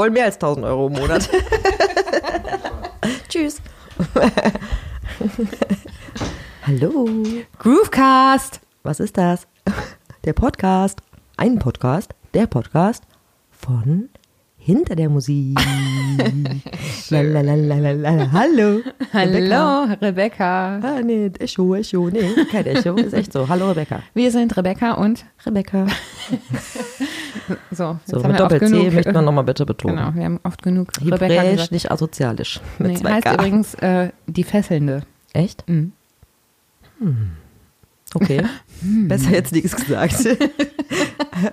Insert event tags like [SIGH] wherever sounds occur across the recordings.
wollen mehr als 1000 Euro im Monat. [LAUGHS] Tschüss. [LAUGHS] Hallo. Groovecast. Was ist das? Der Podcast. Ein Podcast. Der Podcast von hinter der Musik. [LAUGHS] Lalalala. Hallo. Hallo, Rebecca. Ah, nee, Echo, Echo, nee, kein Echo, ist echt so. Hallo, Rebecca. Wir sind Rebecca und Rebecca. [LAUGHS] so, jetzt So, haben mit Doppel-C möchte man nochmal bitte betonen. Genau, wir haben oft genug Rebecca Hebräisch, gesagt. nicht asozialisch. Mit Nee, zwei heißt K. übrigens äh, die Fesselnde. Echt? Mhm. Okay. [LAUGHS] Besser jetzt nichts gesagt. [LAUGHS]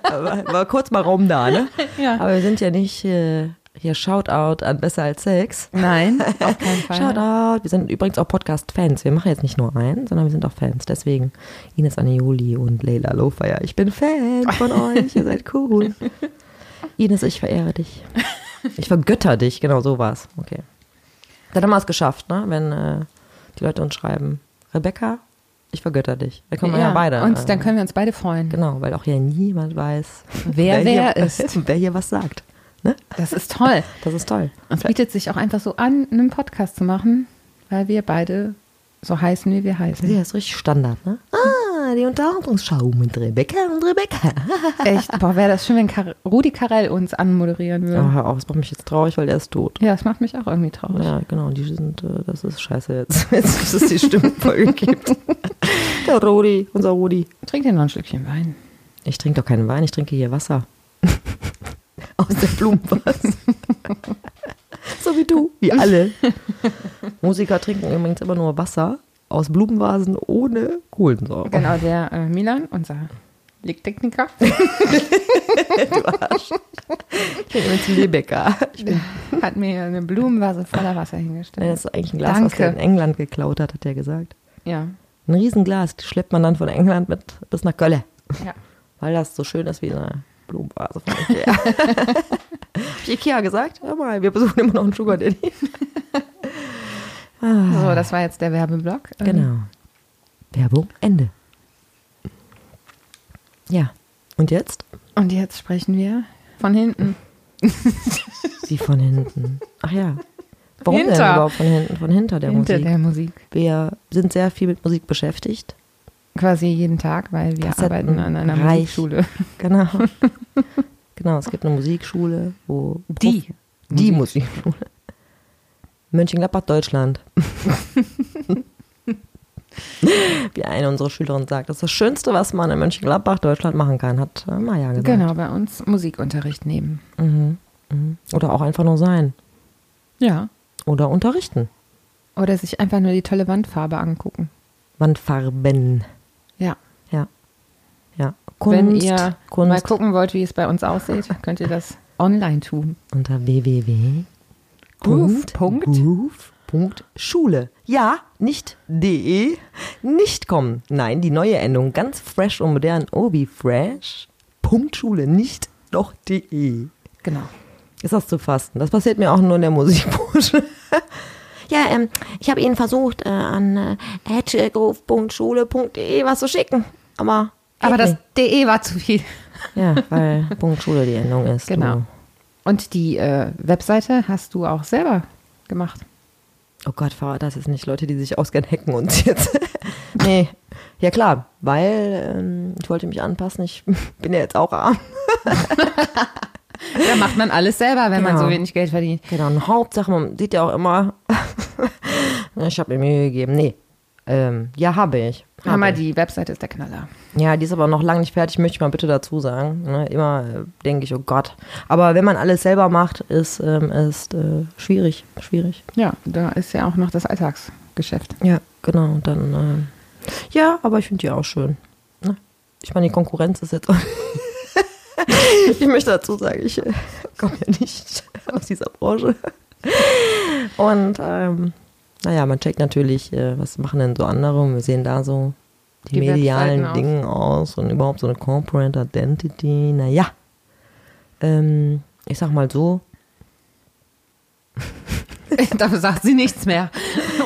Aber war kurz mal Raum da, ne? Ja. Aber wir sind ja nicht äh, hier Shoutout an Besser als Sex. Nein, [LAUGHS] auf keinen Fall. Shoutout. Wir sind übrigens auch Podcast-Fans. Wir machen jetzt nicht nur einen, sondern wir sind auch Fans. Deswegen Ines Anioli und Leila Lofeyer. Ich bin Fan von [LAUGHS] euch. Ihr seid cool. Ines, ich verehre dich. Ich vergötter dich. Genau so war's. Okay. Dann haben wir es geschafft, ne? Wenn äh, die Leute uns schreiben, Rebecca, ich vergötter dich. Dann können wir ja, beide. Und äh, dann können wir uns beide freuen. Genau, weil auch hier niemand weiß, Wer wer hier, ist. [LAUGHS] wer hier was sagt. Ne? Das ist toll. Das ist toll. Es bietet sich auch einfach so an, einen Podcast zu machen, weil wir beide so heißen, wie wir heißen. Ja, ist richtig Standard, ne? Ah, die Unterhaltungsschau mit Rebecca und Rebecca. [LAUGHS] Echt, boah, wäre das schön, wenn Kar Rudi Carell uns anmoderieren würde. Oh, hör auf, das macht mich jetzt traurig, weil der ist tot. Ja, das macht mich auch irgendwie traurig. Ja, genau, die sind, äh, das ist scheiße jetzt. [LAUGHS] Jetzt ist es die Stimmenfolge [LAUGHS] gibt. Der Rudi, unser Rudi. Trink dir noch ein Stückchen Wein. Ich trinke doch keinen Wein, ich trinke hier Wasser. Aus der Blumenvase. [LAUGHS] so wie du, wie alle. Musiker trinken übrigens immer nur Wasser aus Blumenvasen ohne Kohlensäure. Genau, der äh, Milan, unser Lichttechniker, [LAUGHS] Du Arsch. Ich bin übrigens Lebecker. [LAUGHS] Hat mir eine Blumenvase voller Wasser hingestellt. das ist eigentlich ein Glas, was Danke. er in England geklaut hat, hat er gesagt. Ja, Ein Riesenglas, das schleppt man dann von England mit bis nach Köln. ja. Weil das so schön ist wie eine Blumenvase von Ikea. [LAUGHS] Hab ich Ikea gesagt? Hör mal, wir besuchen immer noch einen Sugar Daddy. So, das war jetzt der Werbeblock. Ähm, Genau. Werbung, Ende. Ja. Und jetzt? Und jetzt sprechen wir von hinten. Wie von hinten. Ach ja. Warum denn Hinter. überhaupt von hinten? Von hinter der Hinter Musik. der Musik. Wir sind sehr viel mit Musik beschäftigt. Quasi jeden Tag, weil wir Kassetten, arbeiten an einer reich. Musikschule. [LAUGHS] Genau. genau, es gibt eine Musikschule, wo. Die. Die Musikschule. Mönchengladbach, Deutschland. [LAUGHS] Wie eine unserer Schülerinnen sagt, das ist das Schönste, was man in Mönchengladbach, Deutschland machen kann, hat äh, Maja gesagt. Genau, bei uns Musikunterricht nehmen. Mhm. Mhm. Oder auch einfach nur sein. Ja. Oder unterrichten. Oder sich einfach nur die tolle Wandfarbe angucken. Wandfarben. Ja. Ja. Ja. Kunst. Wenn ihr Kunst mal gucken wollt, wie es bei uns aussieht, [LAUGHS] könnt ihr das online tun. unter www. Groove. Punkt. Groove. Punkt Schule. Ja, nicht de, nicht kommen. Nein, die neue Endung, ganz fresh und modern. Oh, wie fresh. Punkt Schule, nicht noch de. Genau. Ist das zu fasten? Das passiert mir auch nur in der Musikbranche. [LAUGHS] Ja, ähm, ich habe Ihnen versucht, äh, an äh, hedgegrove.schule.de was zu schicken. Aber. Aber das nicht. DE war zu viel. Ja, [LAUGHS] weil Punkt Schule die Endung ist. Genau. Du. Und die äh, Webseite hast du auch selber gemacht. Oh Gott, das jetzt nicht Leute, die sich auskennen, hacken uns jetzt. [LAUGHS] nee. Ja klar, weil ähm, ich wollte mich anpassen. Ich [LAUGHS] bin ja jetzt auch arm. Da macht man alles selber, wenn man Genau. so wenig Geld verdient. Genau, und Hauptsache, man sieht ja auch immer, [LAUGHS] ich habe mir Mühe gegeben. Nee, ähm, ja, habe ich. Habe mal, ich. die Webseite ist der Knaller. Ja, die ist aber noch lange nicht fertig, möchte ich mal bitte dazu sagen. Ne, immer äh, denke ich, oh Gott. Aber wenn man alles selber macht, ist, ähm, ist äh, schwierig, schwierig. Ja, da ist ja auch noch das Alltagsgeschäft. Ja, genau. Dann, ähm, ja, aber ich finde die auch schön. Ne? Ich meine, die Konkurrenz ist jetzt [LAUGHS] ich möchte dazu sagen, ich äh, komme ja nicht [LAUGHS] aus dieser Branche. Und ähm, naja, man checkt natürlich, äh, was machen denn so andere. Und wir sehen da so die, Die medialen aus. Dinge aus und überhaupt so eine Corporate Identity. Naja, ähm, ich sag mal so, [LAUGHS] Dafür sagt sie nichts mehr.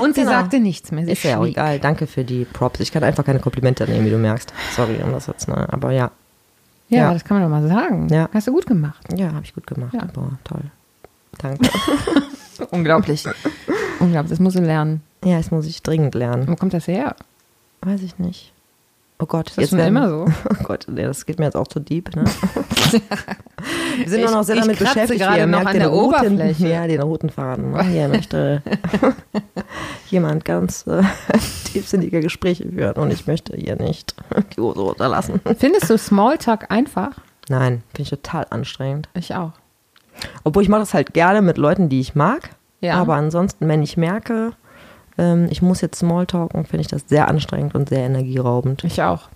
Und sie Genau. sagte nichts mehr. Sie Ist ja auch schwieg. egal. Danke für die Props. Ich kann einfach keine Komplimente nehmen, wie du merkst. Sorry um das jetzt, ne? Aber ja. Ja, Ja. das kann man doch mal sagen. Ja. Hast du gut gemacht. Ja, habe ich gut gemacht. Ja. Boah, toll. Danke. [LAUGHS] Unglaublich. Unglaublich, das muss sie lernen. Ja, das muss ich dringend lernen. Wo kommt das her? Weiß ich nicht. Oh Gott, Ist das schon immer so? [LAUGHS] Oh Gott, nee, das geht mir jetzt auch zu deep, ne? [LAUGHS] Wir sind Ich- nur noch sehr ich damit beschäftigt, gerade wie ihr noch an der roten, Oberfläche. Ja, den roten Faden. ne? Hier möchte jemand ganz äh, tiefsinnige Gespräche führen und ich möchte hier nicht die Hose runterlassen. Findest du Smalltalk einfach? Nein, finde ich total anstrengend. Ich auch. Obwohl ich mache das halt gerne mit Leuten, die ich mag. Ja. Aber ansonsten, wenn ich merke, ähm, ich muss jetzt Smalltalken, finde ich das sehr anstrengend und sehr energieraubend. Ich auch.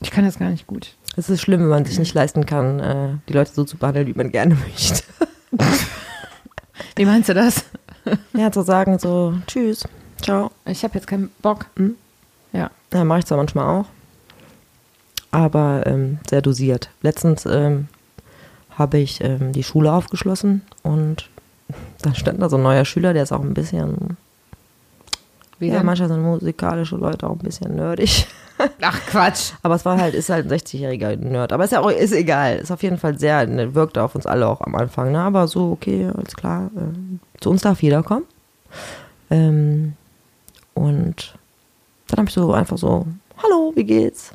Ich kann das gar nicht gut. Es ist schlimm, wenn man sich nicht leisten kann, äh, die Leute so zu behandeln, wie man gerne [LAUGHS] möchte. Wie meinst du das? Ja, zu sagen so, tschüss, ciao. Ich habe jetzt keinen Bock. Hm? Ja. Ja, mache ich zwar manchmal auch, aber ähm, sehr dosiert. Letztens ähm, habe ich ähm, die Schule aufgeschlossen und da stand da so ein neuer Schüler, der ist auch ein bisschen, Wie ja, denn? manchmal sind musikalische Leute auch ein bisschen nerdig. [LAUGHS] Ach Quatsch. Aber es war halt, ist halt ein 60-jähriger Nerd. Aber ist ja auch, ist egal. Ist auf jeden Fall sehr, ne, wirkte auf uns alle auch am Anfang. Ne? Aber so, okay, alles klar. ähm, zu uns darf jeder kommen. Ähm, und dann habe ich so einfach so, hallo, wie geht's?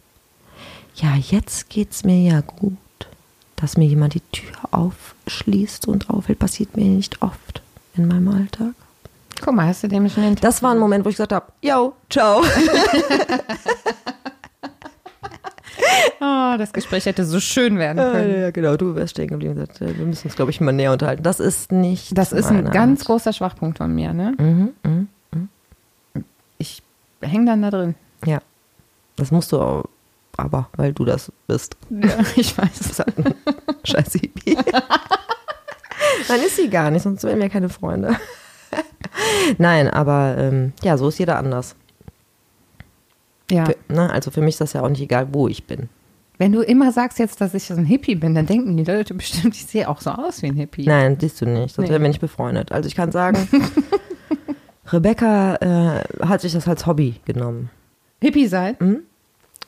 Ja, jetzt geht's mir ja gut. Dass mir jemand die Tür aufschließt und aufhält, passiert mir nicht oft in meinem Alltag. Guck mal, hast du dem schon den Das war ein Moment, wo ich gesagt habe, yo, ciao. [LAUGHS] Oh, das Gespräch hätte so schön werden Ja, können. ja, genau, du wärst stehen geblieben und gesagt, äh, wir müssen uns, glaube ich, mal näher unterhalten. Das ist nicht. Das ist ein ganz Art. großer Schwachpunkt von mir, ne? Mhm, mhm, Ich hänge dann da drin. ja. Das musst du auch, aber, weil du das bist. Ja, [LAUGHS] ich weiß. Halt [LAUGHS] scheiß Hippie. Dann ist sie gar nicht, sonst wären wir keine Freunde. [LAUGHS] Nein, aber ähm, ja, so ist jeder anders. Ja. Für, ne? Also für mich ist das ja auch nicht egal, wo ich bin. Wenn du immer sagst jetzt, dass ich so ein Hippie bin, dann denken die Leute bestimmt, ich sehe auch so aus wie ein Hippie. Nein, siehst du nicht, sonst Nee. wären wir nicht befreundet. Also ich kann sagen, Rebecca äh, hat sich das als Hobby genommen. Hippie sein?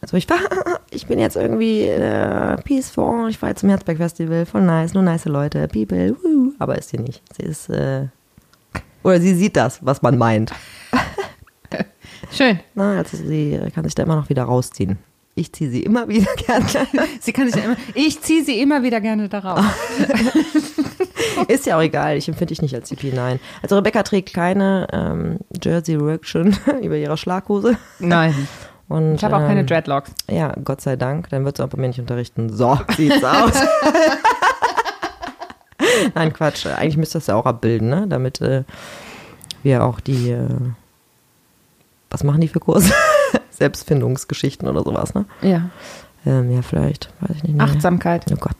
Also ich war, [LAUGHS] ich bin jetzt irgendwie äh, peaceful, ich war jetzt zum Herzberg Festival, voll nice, nur nice Leute, people, woo. aber ist sie nicht. Sie ist, äh, oder sie sieht das, was man meint. [LAUGHS] Schön. Na, also sie kann sich da immer noch wieder rausziehen. Ich ziehe sie immer wieder [LAUGHS] gerne. Sie kann sich ja immer, ich ziehe sie immer wieder gerne darauf. Ist ja auch egal, ich empfinde dich nicht als Hippie, nein. Also Rebecca trägt keine ähm, Jersey Reaction über ihrer Schlaghose. Nein. Und, Ich habe auch keine ähm, Dreadlocks. Ja, Gott sei Dank, dann wird sie auch bei mir nicht unterrichten. So sieht's aus. [LAUGHS] Nein, Quatsch. Eigentlich müsste das ja auch abbilden, ne? Damit äh, wir auch die, äh, was machen die für Kurse? [LAUGHS] Selbstfindungsgeschichten oder sowas, ne? Ja. Ähm, ja, vielleicht, weiß ich nicht. Nee. Achtsamkeit. Oh Gott,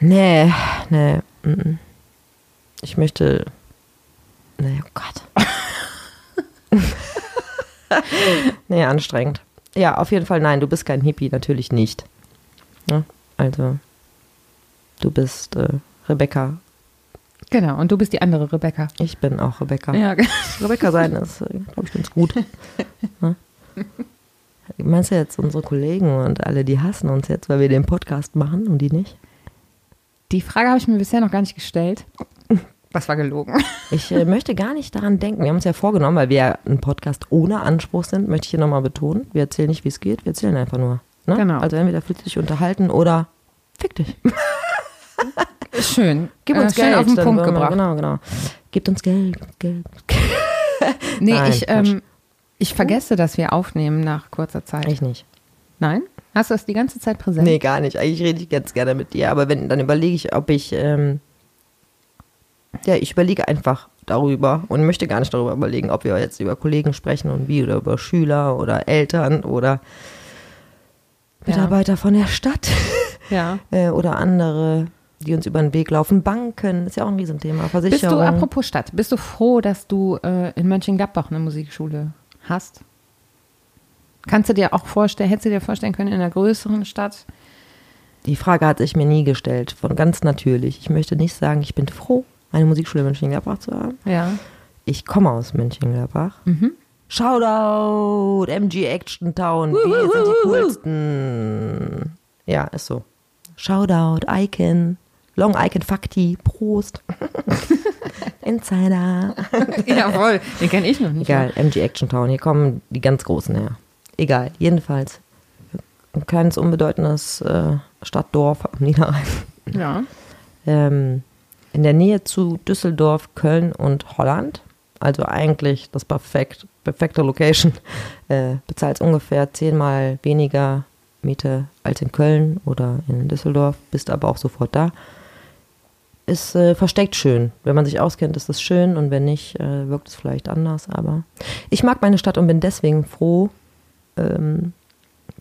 nee. Nee, nee. mm. Ich möchte, nee, oh Gott. [LAUGHS] [LAUGHS] nee, anstrengend. Ja, auf jeden Fall nein, du bist kein Hippie, natürlich nicht. Ja, also, du bist äh, Rebecca. Genau. Und du bist die andere Rebecca. Ich bin auch Rebecca. Ja. Rebecca sein ist, glaube ich, ganz gut. [LAUGHS] Ne? Meinst du jetzt unsere Kollegen und alle, die hassen uns jetzt, weil wir den Podcast machen und die nicht? Die Frage habe ich mir bisher noch gar nicht gestellt. Was war gelogen? [LAUGHS] Ich äh, möchte gar nicht daran denken. Wir haben uns ja vorgenommen, weil wir ja ein Podcast ohne Anspruch sind, möchte ich hier nochmal betonen. Wir erzählen nicht, wie es geht, wir erzählen einfach nur. Ne? Genau. Also entweder fühlst du dich unterhalten oder fick dich. [LAUGHS] Schön. Gib uns äh, Geld. auf den Punkt gebracht. Genau, genau. Gebt uns Geld, Geld. [LAUGHS] Nee, Nein, ich, ähm, ich vergesse, dass wir aufnehmen nach kurzer Zeit. Ich nicht. Nein? Hast du das die ganze Zeit präsent? Nee, gar nicht. Eigentlich rede ich ganz gerne mit dir, aber wenn, dann überlege ich, ob ich, ähm, ja, ich überlege einfach darüber und möchte gar nicht darüber überlegen, ob wir jetzt über Kollegen sprechen und wie oder über Schüler oder Eltern oder Ja. Mitarbeiter von der Stadt Ja. [LAUGHS] äh, oder andere, die uns über den Weg laufen. Banken ist ja auch ein Riesenthema. Bist Versicherung. du, apropos Stadt, bist du froh, dass du äh, in Mönchengladbach eine Musikschule hast? Kannst du dir auch vorstellen, hättest du dir vorstellen können, in einer größeren Stadt? Die Frage hat sich mir nie gestellt, von ganz natürlich. Ich möchte nicht sagen, ich bin froh, eine Musikschule in Mönchengladbach zu haben. Ja. Ich komme aus Mönchengladbach. Shoutout, MG Action Town, wir sind die coolsten. Ja, ist so. Shoutout, Icon, Long Icon Fakti, Prost. [LAUGHS] Insider. [LAUGHS] Jawohl, den kenne ich noch nicht. Egal, MG Action Town, hier kommen die ganz Großen her. Egal, jedenfalls. Ein kleines, unbedeutendes äh, Stadtdorf am Niederrhein. Ja. [LAUGHS] Ähm, in der Nähe zu Düsseldorf, Köln und Holland. Also eigentlich das perfekt, perfekte Location. [LAUGHS] Äh, bezahlst ungefähr zehnmal weniger Miete als in Köln oder in Düsseldorf, bist aber auch sofort da. Ist äh, versteckt schön. Wenn man sich auskennt, ist das schön und wenn nicht, äh, wirkt es vielleicht anders. Aber ich mag meine Stadt und bin deswegen froh, ähm,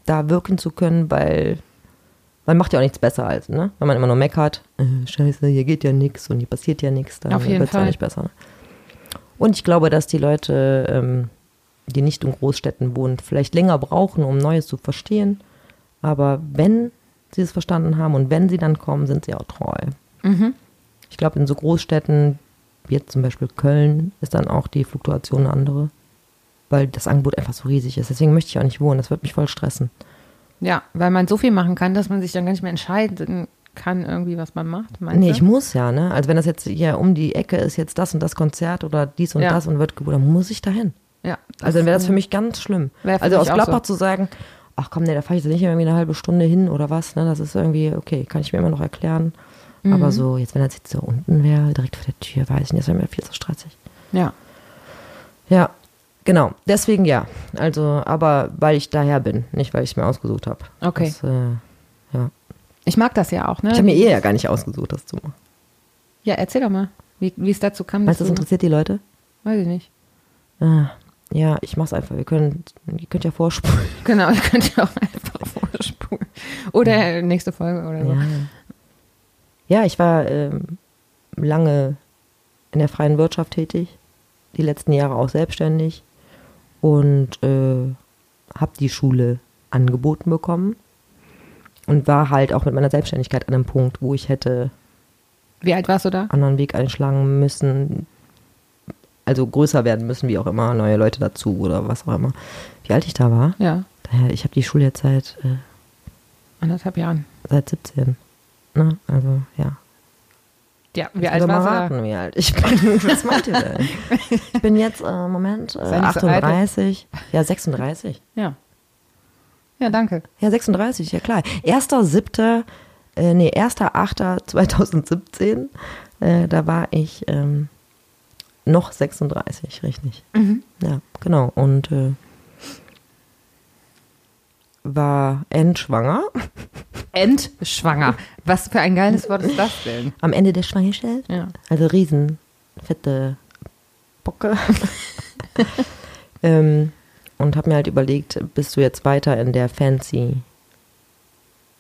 da wirken zu können, weil man macht ja auch nichts besser als, ne? Wenn man immer nur meckert, äh, scheiße, hier geht ja nichts und hier passiert ja nichts, dann wird es ja nicht besser. Und ich glaube, dass die Leute, ähm, die nicht in Großstädten wohnen, vielleicht länger brauchen, um Neues zu verstehen. Aber wenn sie es verstanden haben und wenn sie dann kommen, sind sie auch treu. Mhm. Ich glaube, in so Großstädten, wie jetzt zum Beispiel Köln, ist dann auch die Fluktuation eine andere. Weil das Angebot einfach so riesig ist. Deswegen möchte ich auch nicht wohnen. Das wird mich voll stressen. Ja, weil man so viel machen kann, dass man sich dann gar nicht mehr entscheiden kann, irgendwie, was man macht. Meinst Nee, ich muss ja, ne? Also wenn das jetzt hier um die Ecke ist, jetzt das und das Konzert oder dies und Ja. das und wird geboren, dann muss ich dahin. Ja, Also dann wäre das für mich ganz schlimm. Also aus Gladbach so. zu sagen, ach komm, nee, da fahre ich jetzt nicht irgendwie eine halbe Stunde hin oder was, ne? Das ist irgendwie, okay, kann ich mir immer noch erklären. Mhm. Aber so, jetzt wenn das jetzt so unten wäre, direkt vor der Tür, weiß ich nicht, das wäre mir viel zu stressig. Ja. Ja, genau. Deswegen ja. Also, aber weil ich daher bin, nicht weil ich es mir ausgesucht habe. Okay. Das, äh, ja. Ich mag das ja auch, ne? Ich habe mir eh ja gar nicht ausgesucht, das zu machen. Ja, erzähl doch mal, wie, wie es dazu kam. Meinst du, das interessiert die Leute? Weiß ich nicht. Ah, ja, ich mach's einfach. Wir können, ihr könnt ja vorspulen. [LAUGHS] Genau, ihr könnt ja auch einfach vorspulen. Oder nächste Folge oder so. Ja, ja ich war ähm, lange in der freien Wirtschaft tätig, die letzten Jahre auch selbstständig und äh, habe die Schule angeboten bekommen und war halt auch mit meiner Selbstständigkeit an einem Punkt, wo ich hätte Wie alt warst du da? anderen Weg einschlagen müssen, also größer werden müssen, wie auch immer, neue Leute dazu oder was auch immer. Wie alt ich da war? Ja, Daher, ich habe die Schule jetzt seit, äh, anderthalb Jahren. seit 17. Ne? Also, ja. Ja, wie alt da? raten, wie alt ich bin. [LAUGHS] Was meint ihr denn? Ich bin jetzt, äh, Moment, äh, Sei nicht so alt. 38. Ja, 36. Ja. Ja, danke. Ja, 36, ja klar. 1.7., äh, nee, 1.8.2017, äh, da war ich ähm, noch 36, richtig. Mhm. Ja, genau. Und äh, war endschwanger. Endschwanger. Was für ein geiles Wort ist das denn? Am Ende der Schwangerschaft. Ja. Also riesen fette Bocke. [LAUGHS] ähm, und habe mir halt überlegt, bist du jetzt weiter in der fancy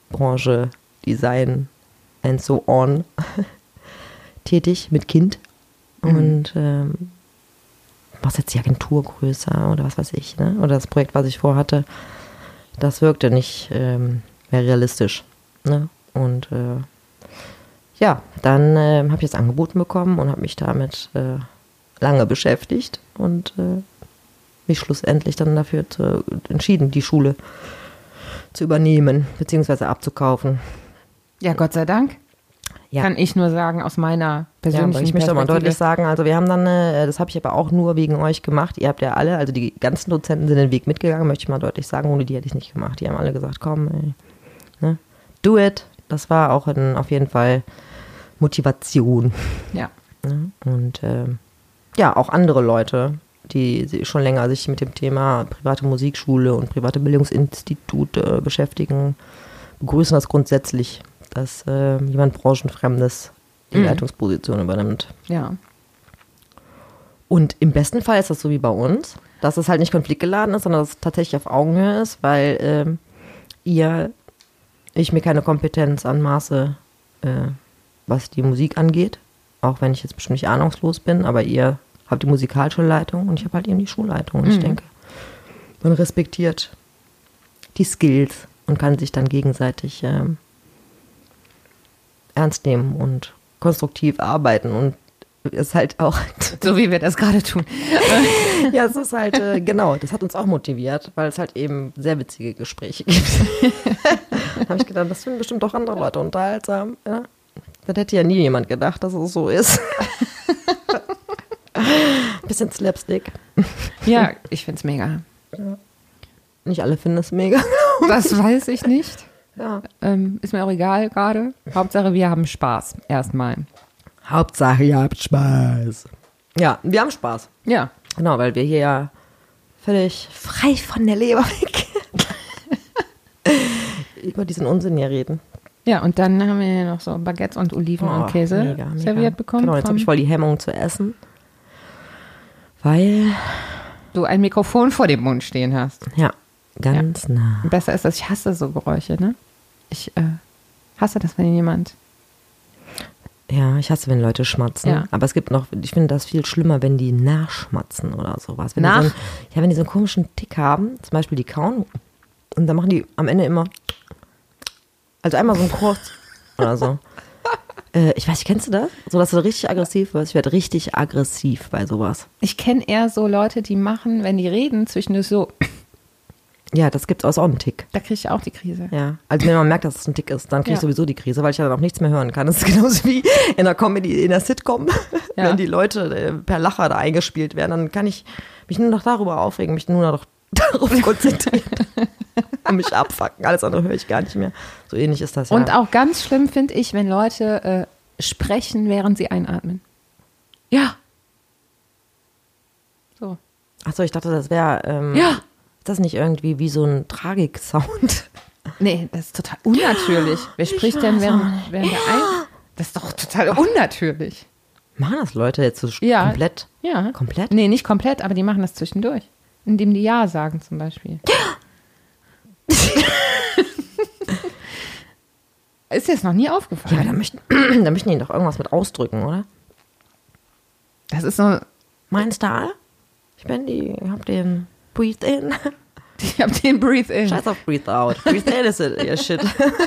Branche, Design and so on [LAUGHS] tätig mit Kind und ähm, machst jetzt die Agentur größer oder was weiß ich, ne? Oder das Projekt, was ich vorhatte, das wirkte nicht ähm, mehr realistisch. Ne? Und äh, ja, dann äh, habe ich das angeboten bekommen und habe mich damit äh, lange beschäftigt und äh, mich schlussendlich dann dafür zu, entschieden, die Schule zu übernehmen bzw. abzukaufen. Ja, Gott sei Dank. Ja. Kann ich nur sagen, aus meiner Ja, persönlichen aber ich möchte aber deutlich sagen, also wir haben dann, äh, das habe ich aber auch nur wegen euch gemacht. Ihr habt ja alle, also die ganzen Dozenten sind den Weg mitgegangen, möchte ich mal deutlich sagen. Ohne die hätte ich nicht gemacht. Die haben alle gesagt, komm, ey, ne, do it. Das war auch ein, auf jeden Fall Motivation. Ja. Ne? Und ähm, ja, auch andere Leute, die schon länger sich mit dem Thema private Musikschule und private Bildungsinstitute beschäftigen, begrüßen das grundsätzlich, dass äh, jemand Branchenfremdes die Mhm. Leitungsposition übernimmt. Ja. Und im besten Fall ist das so wie bei uns, dass es halt nicht konfliktgeladen ist, sondern dass es tatsächlich auf Augenhöhe ist, weil ähm, ihr, ich mir keine Kompetenz anmaße, äh, was die Musik angeht, auch wenn ich jetzt bestimmt nicht ahnungslos bin, aber ihr habt die Musikalschulleitung und ich habe halt eben die Schulleitung. Und ich Mhm. denke, man respektiert die Skills und kann sich dann gegenseitig ähm, ernst nehmen und konstruktiv arbeiten und ist halt auch [LAUGHS] So wie wir das gerade tun. [LAUGHS] ja, es ist halt, äh, genau, das hat uns auch motiviert, weil es halt eben sehr witzige Gespräche gibt. [LAUGHS] da habe ich gedacht, das finden bestimmt auch andere Leute unterhaltsam. Ja? Das hätte ja nie jemand gedacht, dass es so ist. Bisschen Slapstick. Ja, ich find's mega. Nicht alle finden es mega. Das weiß ich nicht. Ja. Ähm, ist mir auch egal gerade. Hauptsache, wir haben Spaß. Erstmal. Hauptsache, ihr habt Spaß. Ja, wir haben Spaß. Ja. Genau, weil wir hier ja völlig frei von der Leber weg [LAUGHS] über diesen Unsinn hier reden. Ja, und dann haben wir ja noch so Baguettes und Oliven Oh, und Käse mega, mega. serviert bekommen. Genau, jetzt habe ich voll die Hemmung zu essen. Weil, du ein Mikrofon vor dem Mund stehen hast. ja, ganz nah. Besser ist das, ich hasse so Geräusche, ne? Ich äh, hasse das, wenn jemand. Ja, ich hasse, wenn Leute schmatzen. Ja. Aber es gibt noch, ich finde das viel schlimmer, wenn die nachschmatzen oder sowas. Wenn Die Nach? so einen, ja, wenn die so einen komischen Tick haben, zum Beispiel die kauen, und dann machen die am Ende immer, also einmal so ein kurz oder so. [LAUGHS] Äh, ich weiß nicht, kennst du das? So, dass du richtig aggressiv wirst. Ich werde richtig aggressiv bei sowas. Ich kenne eher so Leute, die machen, wenn die reden, zwischendurch so, Ja, das gibt es auch einen Tick. da kriege ich auch die Krise. Ja, also wenn man merkt, dass es ein Tick ist, dann kriege ich Ja. sowieso die Krise, weil ich ja dann auch nichts mehr hören kann. Das ist [LAUGHS] genauso wie in der Comedy, in der Sitcom, Ja. wenn die Leute äh, per Lacher da eingespielt werden, dann kann ich mich nur noch darüber aufregen, mich nur noch [LAUGHS] darauf konzentrieren [LAUGHS] und mich abfacken. Alles andere höre ich gar nicht mehr. So ähnlich ist das ja. Und auch ganz schlimm finde ich, wenn Leute äh, sprechen, während sie einatmen. Ja. So. Achso, ich dachte, das wäre, ähm, Ja. Ist das nicht irgendwie wie so ein Tragik-Sound? [LAUGHS] Nee, das ist total unnatürlich. Wer spricht denn während, während der ein... Das ist doch total unnatürlich. Machen das Leute jetzt so Ja. komplett? Ja. Komplett? Nee, nicht komplett, aber die machen das zwischendurch. Indem die Ja sagen zum Beispiel. [LAUGHS] ist dir das noch nie Ja, aufgefallen? da möchten, [CLEARS THROAT] da möchten die doch irgendwas mit ausdrücken, oder? das ist so... Mein Style? Ich bin die, ich hab den Breathe in. [LAUGHS] Ich hab den Breathe In. Scheiß auf Breathe out. Breathe in ist it, Shit.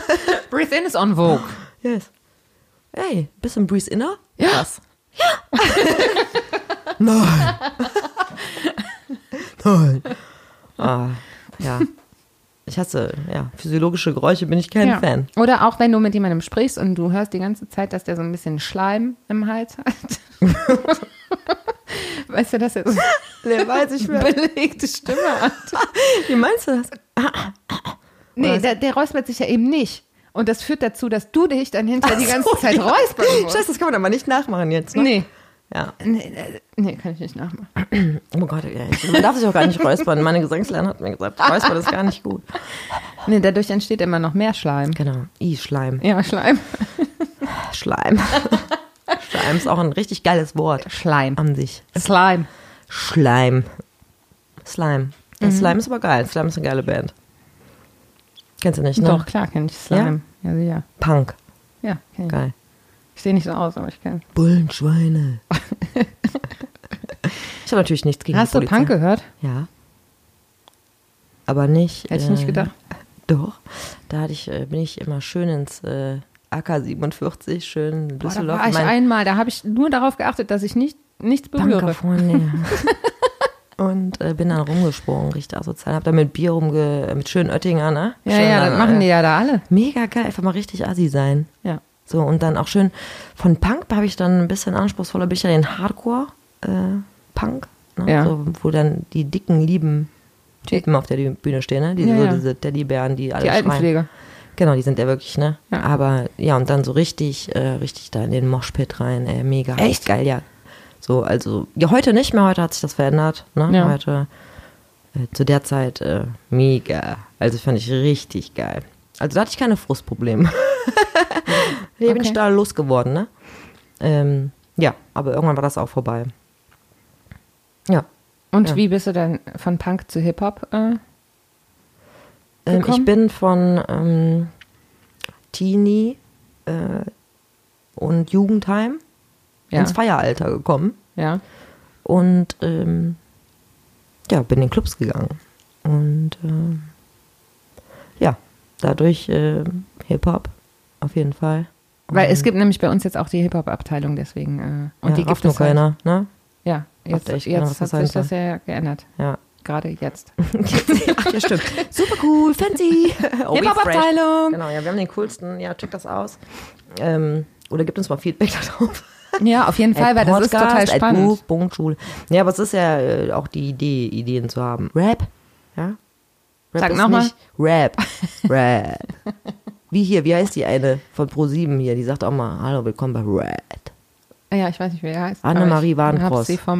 [LAUGHS] Breathe In ist on Vogue. Yes. Hey, bisschen Breathe inner? Ja. Was? [LAUGHS] Nein. Nein. Ah, ja. Ich hasse, ja, physiologische Geräusche bin ich kein Ja. Fan. Oder auch wenn du mit jemandem sprichst und du hörst die ganze Zeit, dass der so ein bisschen Schleim im Hals hat. Weißt du, dass er so [LAUGHS] Nee, weiß ich eine belegte Stimme hat? Wie meinst du das? Nee, der, der räuspert sich ja eben nicht. Und das führt dazu, dass du dich dann hinterher die ganze so, Zeit ja. räuspern musst. Scheiße, das kann man aber nicht nachmachen jetzt, ne? Nee. Ja. Nee, nee, nee, kann ich nicht nachmachen. [CLEARS THROAT] Oh Gott, ja, man darf sich auch gar nicht räuspern. Meine Gesangslehrerin hat mir gesagt, räuspern ist gar nicht gut. Nee, dadurch entsteht immer noch mehr Schleim. Genau. I, Schleim. Ja, Schleim. Schleim. [LAUGHS] Schleim ist auch ein richtig geiles Wort Schleim. an sich. Slime. Schleim. Slime. Ja, Slime ist aber geil. Slime ist eine geile Band. Kennst du nicht, ne? Doch, klar, kenn ich Slime. Ja, sicher. Punk. Ja, kenn ich. Geil. Ich sehe nicht so aus, aber ich kenne. Bullenschweine. [LAUGHS] ich habe natürlich nichts gegen Hast du. Punk gehört? Ja. Aber nicht. Hätte ich nicht äh, gedacht. [LAUGHS] Doch. Da hatte ich, äh, bin ich immer schön ins äh, AK 47, schön in Boah, da Düsseldorf. war ich Mein einmal, da habe ich nur darauf geachtet, dass ich nicht, nichts berühre. Punkerfreunde. [LAUGHS] Und äh, bin dann rumgesprungen, richtig asozial. Hab da mit Bier rumge... mit schönen Oettinger, ne? Ja, Schön ja, dann, das machen äh, die ja da alle. Mega geil, einfach mal richtig assi sein. Ja. So, und dann auch schön von Punk habe ich dann ein bisschen anspruchsvoller, bin ich ja den Hardcore-Punk, ne? Ja. so, wo dann die dicken, lieben Typen auf der Bühne stehen, ne? Die, Ja, so diese Teddybären, die alle Die schreien. Genau, die sind ja wirklich, ne? Ja. Aber ja, und dann so richtig, äh, richtig da in den Moshpit rein, ey, mega. Echt? Geil, ja. So, also, ja, heute nicht mehr, heute hat sich das verändert, ne? Ja. Heute, äh, zu der Zeit, äh, mega. Also, fand ich richtig geil. Also, da hatte ich keine Frustprobleme. [LAUGHS] Bin Okay. ich da losgeworden, ne? Ähm, ja, aber irgendwann war das auch vorbei. Ja. Und Ja. wie bist du dann von Punk zu Hip-Hop? Äh? Ähm, ich bin von ähm, Teenie äh, und Jugendheim Ja. ins Feieralter gekommen Ja. und ähm, ja, bin in Clubs gegangen. Und ähm, ja, dadurch äh, Hip-Hop auf jeden Fall. Weil es gibt nämlich bei uns jetzt auch die Hip-Hop-Abteilung, deswegen. Äh, und ja, die gibt nur es halt, keiner, ne? Ja, jetzt, jetzt hat das sich das ja geändert. Ja. Gerade jetzt. Ach [LAUGHS] ja, stimmt. Super cool, fancy. [LAUGHS] Oh, Hip-Hop-Abteilung. Genau, ja, wir haben den coolsten. Ja, check das aus. Ähm, Oder gibt uns mal Feedback [LAUGHS] darauf. Ja, auf jeden Fall, weil das ist total spannend. Schule. Ja, aber es ist ja äh, auch die Idee, Ideen zu haben. Rap, ja? Rap Sag ist noch mal. nicht Rap. Rap. Wie hier, wie heißt die eine von Pro7 hier? Die sagt auch mal, hallo, willkommen bei Rap. Ja, ich weiß nicht, wie er heißt. Annemarie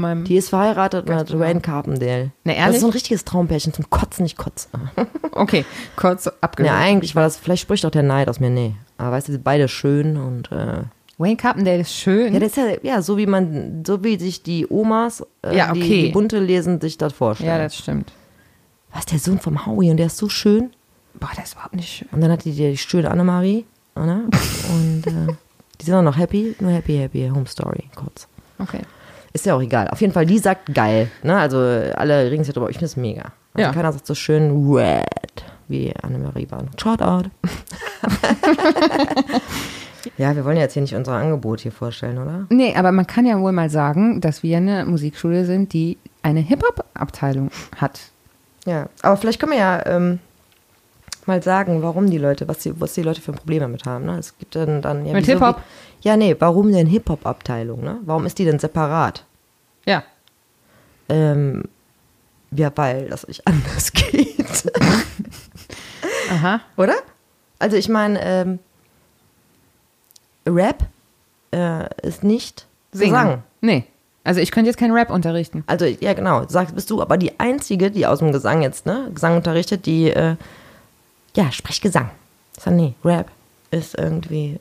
meinem. Die ist verheiratet mit. Wayne Carpendale. Na, Das ehrlich? ist so ein richtiges Traumpärchen zum Kotzen, nicht Kotzen. [LAUGHS] Okay, kurz abgehört. Ja, eigentlich war das, vielleicht spricht auch der Neid aus mir, nee. Aber weißt du, die sind beide schön und äh, Wayne Carpendale ist schön. ja, das ist ja, ja, so wie man, so wie sich die Omas, äh, Ja, die, okay. die bunte lesen, sich das vorstellen. Ja, das stimmt. Was, der Sohn vom Howie und der ist so schön. Boah, das ist überhaupt nicht schön. Und dann hat die die schöne Annemarie, ne? [LAUGHS] Und äh, die sind auch noch happy, nur happy, happy, Home Story, kurz. Okay. Ist ja auch egal. Auf jeden Fall, die sagt geil. Ne? Also alle regen sich darüber. Ich finde es mega. Also Ja. keiner sagt so schön red, wie Annemarie war. Shoutout. [LAUGHS] ja, wir wollen ja jetzt hier nicht unser Angebot hier vorstellen, oder? Nee, aber man kann ja wohl mal sagen, dass wir eine Musikschule sind, die eine Hip-Hop-Abteilung hat. Ja, aber vielleicht können wir ja ähm, mal sagen, warum die Leute, was die, was die Leute für ein Problem damit haben. Ne? Es gibt dann, dann ja, Mit Hip-Hop? wie- Ja, nee, warum denn Hip-Hop-Abteilung? Ne? Warum ist die denn separat? Ja. Ähm, ja, weil das nicht [LAUGHS] anders geht. Aha. Oder? Also ich meine, ähm, Rap äh, ist nicht Gesang. Nee. Also ich könnte jetzt keinen Rap unterrichten. Also ja, genau. Sag, bist du aber die Einzige, die aus dem Gesang jetzt, ne? Gesang unterrichtet, die, äh, ja, Sprechgesang. Ich sag, nee, Rap ist irgendwie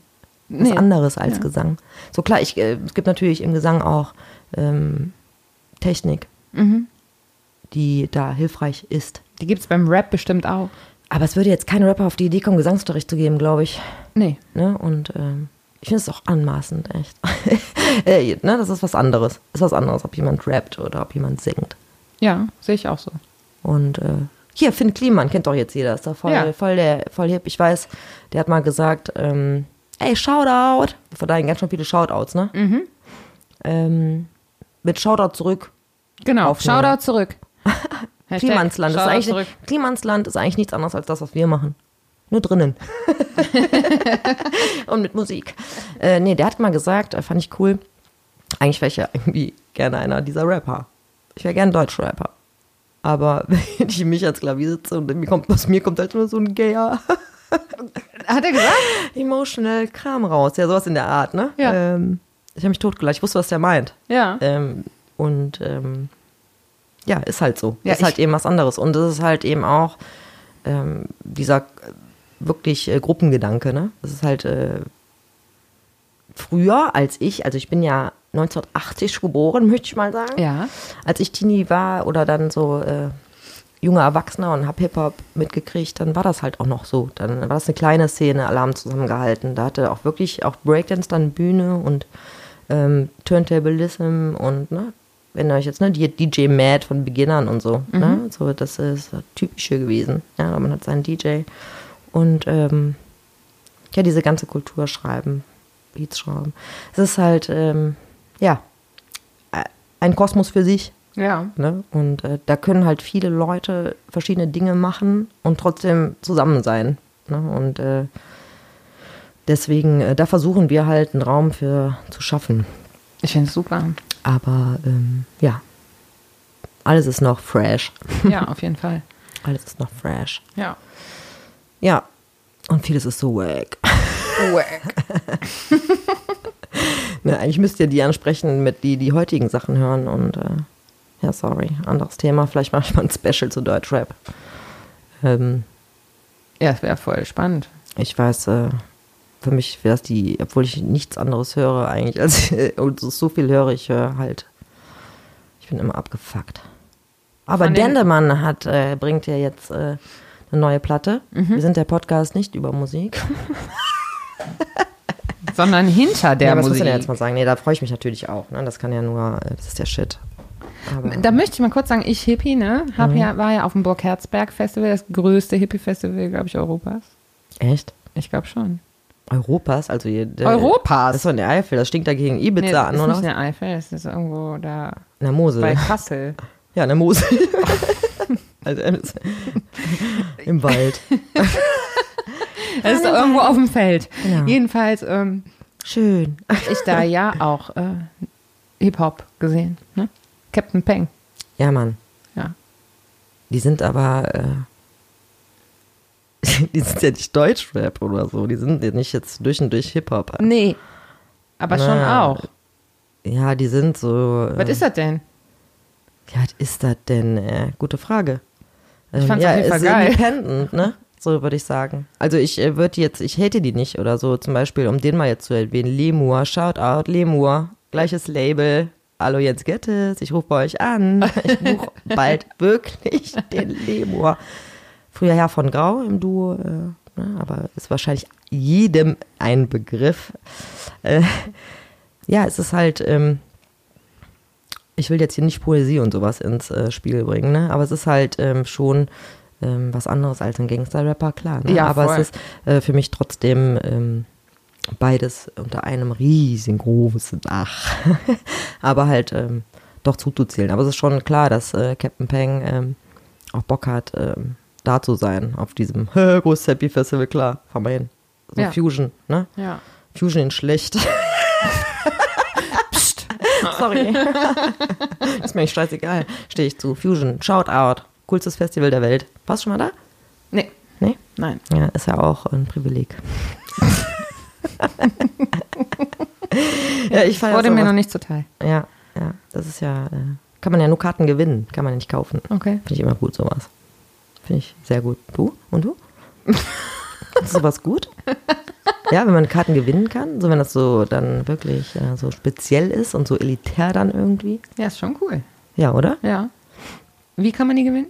was Nee. anderes als Ja. Gesang. So klar, ich, äh, es gibt natürlich im Gesang auch ähm, Technik, Mhm. die da hilfreich ist. Die gibt es beim Rap bestimmt auch. Aber es würde jetzt kein Rapper auf die Idee kommen, Gesangsunterricht zu geben, glaube ich. Nee. Ne? Und ähm, ich finde es auch anmaßend, echt. [LAUGHS] äh, ne? Das ist was anderes. Ist was anderes, ob jemand rappt oder ob jemand singt. Ja, sehe ich auch so. Und äh, hier, Finn Kliman, kennt doch jetzt jeder, ist doch voll, Ja. voll, der, voll hip. Ich weiß, der hat mal gesagt, ähm, ey, Shoutout. Von daher ganz schön viele Shoutouts, ne? Mhm. Ähm, mit Shoutout zurück. Genau. Aufnehmen. Shoutout zurück. [LAUGHS] Klimansland ist, Shoutout eigentlich, zurück. Klimansland ist eigentlich nichts anderes als das, was wir machen. Nur drinnen. [LAUGHS] [LAUGHS] Und mit Musik. Äh, nee, der hat mal gesagt, äh, fand ich cool. Eigentlich wäre ich ja irgendwie gerne einer dieser Rapper. Ich wäre gerne Deutschrapper. Aber [LAUGHS] wenn ich mich als Klavier sitze und mir kommt, aus mir kommt halt nur so ein gayer, [LAUGHS] Hat er gesagt? emotional Kram raus. Ja, sowas in der Art, ne? Ja. Ähm, ich habe mich totgelacht. Ich wusste, was der meint. Ja. Ähm, und ähm, ja, ist halt so. Ja, ist halt eben was anderes. Und es ist halt eben auch ähm, dieser äh, wirklich äh, Gruppengedanke, ne? Das ist halt äh, früher als ich, also ich bin ja 1980 geboren, möchte ich mal sagen. Ja. Als ich Teenie war oder dann so äh, junger Erwachsener und hab Hip-Hop mitgekriegt, dann war das halt auch noch so. Dann war das eine kleine Szene, haben zusammengehalten. Da hatte auch wirklich auch Breakdance dann Bühne und ähm, Turntablism und ne, wenn ihr euch jetzt, ne, die DJ Mad von Beginnern und so, ne, so, das ist das typische gewesen. Ja, man hat seinen DJ und ähm, ja, diese ganze Kultur schreiben, Beats schreiben. Es ist halt, ähm, ja, ein Kosmos für sich. Ja. Ne? Und äh, da können halt viele Leute verschiedene Dinge machen und trotzdem zusammen sein. Ne? Und äh, deswegen, äh, da versuchen wir halt einen Raum für zu schaffen. Ich finde es super. Aber ähm, ja, alles ist noch fresh. Ja, auf jeden Fall. [LAUGHS] Alles ist noch fresh. Ja. Ja, und vieles ist so wack. Wack. [LAUGHS] Ne, eigentlich müsst ihr die ansprechen, mit die die heutigen Sachen hören. Und äh, ja, sorry, anderes Thema. Vielleicht mache ich mal ein Special zu Deutschrap. Ähm, Ja, es wäre voll spannend. Ich weiß, äh, für mich wäre es die, obwohl ich nichts anderes höre eigentlich, als [LAUGHS] und so- viel höre, ich höre halt. Ich bin immer abgefuckt. Aber Von Dendemann hat, äh, bringt ja jetzt äh, eine neue Platte. Mhm. Wir sind der Podcast nicht über Musik. [LAUGHS] [LAUGHS] Sondern hinter der ja, was muss Musik. ich denn jetzt mal sagen? Nee, da freue ich mich natürlich auch. Ne? Das kann ja nur, das ist der Shit. Aber, Da möchte ich mal kurz sagen, ich Hippie, ne, Mhm. hab ja, war ja auf dem Burg Herzberg Festival, das größte Hippie-Festival, glaube ich, Europas. echt? Ich glaube schon. Europas? Also hier, Europas? Das ist doch in der Eifel, das stinkt dagegen Ibiza Nee, das an, ist oder? nicht in der Eifel, das ist irgendwo da In der Mosel. bei Kassel. [LAUGHS] Ja, in der Mosel. [LAUGHS] also im Wald. Das [LAUGHS] ist irgendwo auf dem Feld. Genau. Jedenfalls ähm, Schön. ich da ja auch äh, Hip-Hop gesehen. Ne? Captain Peng. Ja, Mann. Ja. Die sind aber, äh, [LAUGHS] die sind ja nicht Deutschrap oder so. Die sind ja nicht jetzt durch und durch Hip-Hop. Nee. Aber schon Na, auch. Ja, die sind so. Was äh, ist das denn? Ja, was ist das denn? Äh, gute Frage. Ich fand's ja, auf jeden Fall geil. independent, ne? So würde ich sagen. Also ich äh, würde jetzt, ich hätte die nicht oder so. Zum Beispiel, um den mal jetzt zu erwähnen, Lemur, Shoutout, Lemur, gleiches Label. Hallo Jens Gettes, ich rufe bei euch an. Ich buche [LAUGHS] bald wirklich den Lemur. Früher ja von Grau im Duo, äh, ne? aber ist wahrscheinlich jedem ein Begriff. Äh, ja, es ist halt, ähm, ich will jetzt hier nicht Poesie und sowas ins äh, Spiel bringen, ne? aber es ist halt ähm, schon ähm, was anderes als ein Gangster-Rapper, klar. Ne? Ja, aber voll. es ist äh, für mich trotzdem ähm, beides unter einem riesengroßen Dach. [LAUGHS] aber halt ähm, doch zuzuzählen. Aber es ist schon klar, dass äh, Captain Peng ähm, auch Bock hat, ähm, da zu sein auf diesem [LAUGHS] groß Happy Festival, klar, fahren wir hin. So Ja. Fusion, ne? Ja. Fusion in schlecht. [LAUGHS] Psst. Sorry. ist mir echt scheißegal. Stehe ich zu. Fusion, Shoutout. Coolstes Festival der Welt. Warst du schon mal da? Nee. Nee? Nein. Ja, ist ja auch ein Privileg. [LAUGHS] ja, ich Wurde mir noch nicht zuteil. Ja, ja, das ist ja, äh, kann man ja nur Karten gewinnen, kann man ja nicht kaufen. Okay. Finde ich immer gut, sowas. Finde ich sehr gut. Du? Und du? [LAUGHS] Ist sowas gut? Ja, wenn man Karten gewinnen kann, so wenn das so dann wirklich äh, so speziell ist und so elitär dann irgendwie. Ja, ist schon cool. Ja, oder? Ja. Wie kann man die gewinnen?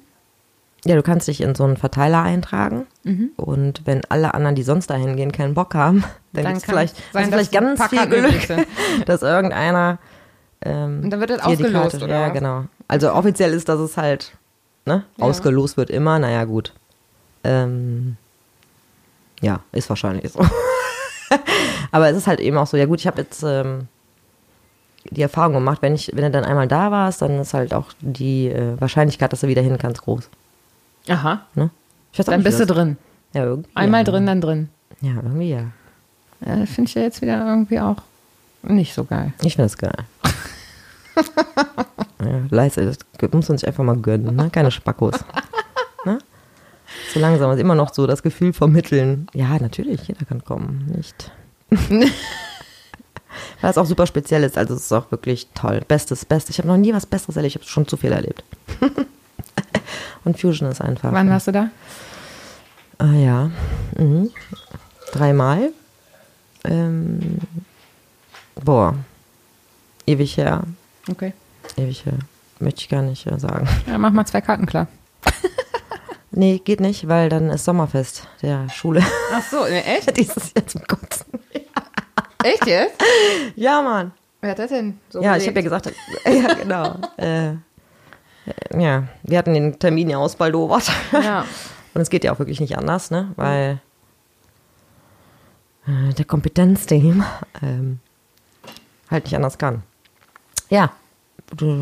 Ja, du kannst dich in so einen Verteiler eintragen und wenn alle anderen, die sonst dahin gehen, keinen Bock haben, dann, Dann kann vielleicht, sein, du vielleicht ganz viel Glück, sind. [LAUGHS] dass irgendeiner ähm, Und dann wird das ausgelost, Karte, oder Ja, genau. Also offiziell ist, dass es halt ne, Ja. ausgelost wird immer. Naja, gut. Ähm, ja, ist wahrscheinlich so. [LAUGHS] Aber es ist halt eben auch so, ja gut, ich habe jetzt ähm, die Erfahrung gemacht, wenn, ich, wenn du dann einmal da warst, dann ist halt auch die äh, Wahrscheinlichkeit, dass du wieder hin kannst, groß. Aha. Ne? Ich weiß auch Dann bist du drin. Ja, irgendwie. Einmal ja. drin, dann drin. Ja, irgendwie ja. Ja, das finde ich ja jetzt wieder irgendwie auch nicht so geil. Ich finde das geil. [LAUGHS] ja, leise, das muss man sich einfach mal gönnen, ne? Keine Spackos. [LAUGHS] ne? So langsam ist immer noch so das Gefühl vermitteln. Ja, natürlich, jeder kann kommen, nicht. [LAUGHS] Weil es auch super speziell ist, also es ist auch wirklich toll. Bestes, Bestes. Ich habe noch nie was Besseres erlebt, ich habe schon zu viel erlebt. Und Fusion ist einfach. Wann warst du da? Ah ja. Mhm. Dreimal. Ähm, boah. Ewig her. Okay. Ewig her. Möchte ich gar nicht äh, sagen. [LAUGHS] Ja, mach mal zwei Karten klar. [LAUGHS] Nee, geht nicht, weil dann ist Sommerfest der Schule. Ach so, [LAUGHS] echt? Dieses Jahr zum Kotzen. Echt jetzt? Ja, Mann. Wer hat das denn so Ja, ich habe ja gesagt, ja, genau. Äh, ja, wir hatten den Termin ja ausbaldowert. Ja. [LAUGHS] Und es geht ja auch wirklich nicht anders, ne? Weil äh, der Kompetenzteam ähm, halt nicht anders kann. Ja,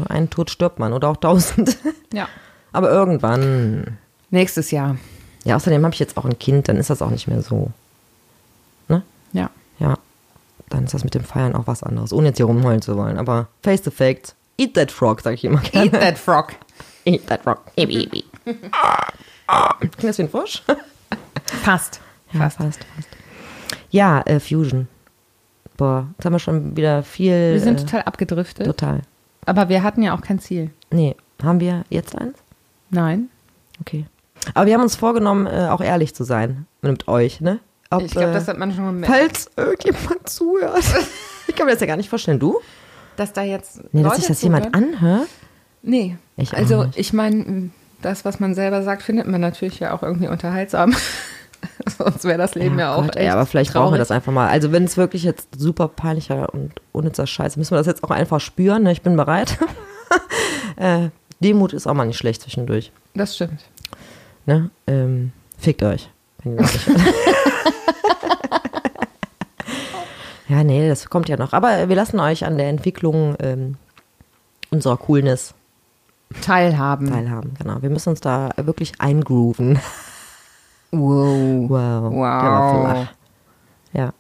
ein Tod stirbt man oder auch tausend. [LAUGHS] ja. Aber irgendwann. Nächstes Jahr. Ja, außerdem habe ich jetzt auch ein Kind, dann ist das auch nicht mehr so. Ne? Ja. Ja, dann ist das mit dem Feiern auch was anderes, ohne jetzt hier rumheulen zu wollen. Aber face the facts, eat that frog, sag ich immer gerne. Eat that frog. Eat that frog. Ebi, ebi. [LAUGHS] Klingt das wie ein Frosch? Fast. Ja, fast, fast. Ja, äh, Fusion. Boah, jetzt haben wir schon wieder viel. Wir sind äh, total abgedriftet. total. Aber wir hatten ja auch kein Ziel. Nee, haben wir jetzt eins? Nein. Okay. Aber wir haben uns vorgenommen, äh, auch ehrlich zu sein mit euch, ne? Ob, ich glaube, äh, das hat man schon gemerkt. Falls irgendjemand zuhört. [LAUGHS] Ich kann mir das ja gar nicht vorstellen. Du? Dass da jetzt. Nee, dass Leute sich das zuhören? jemand anhört? Nee. Ich also, ich meine, das, was man selber sagt, findet man natürlich ja auch irgendwie unterhaltsam. [LAUGHS] Sonst wäre das Leben ja, auch Gott, echt ey, aber vielleicht brauchen wir traurig. das einfach mal. Also wenn es wirklich jetzt super peinlicher und unnützer Scheiß, ist, müssen wir das jetzt auch einfach spüren. Ne? Ich bin bereit. [LAUGHS] äh, Demut ist auch mal nicht schlecht zwischendurch. Das stimmt. Ne? Ähm, fickt euch. [LAUGHS] wenn ihr das nicht hört. Ja, nee, das kommt ja noch. Aber wir lassen euch an der Entwicklung ähm, unserer Coolness Teilhaben. teilhaben. Genau. Wir müssen uns da wirklich eingrooven. Wow. Wow. Der war Wow. flach. Ja.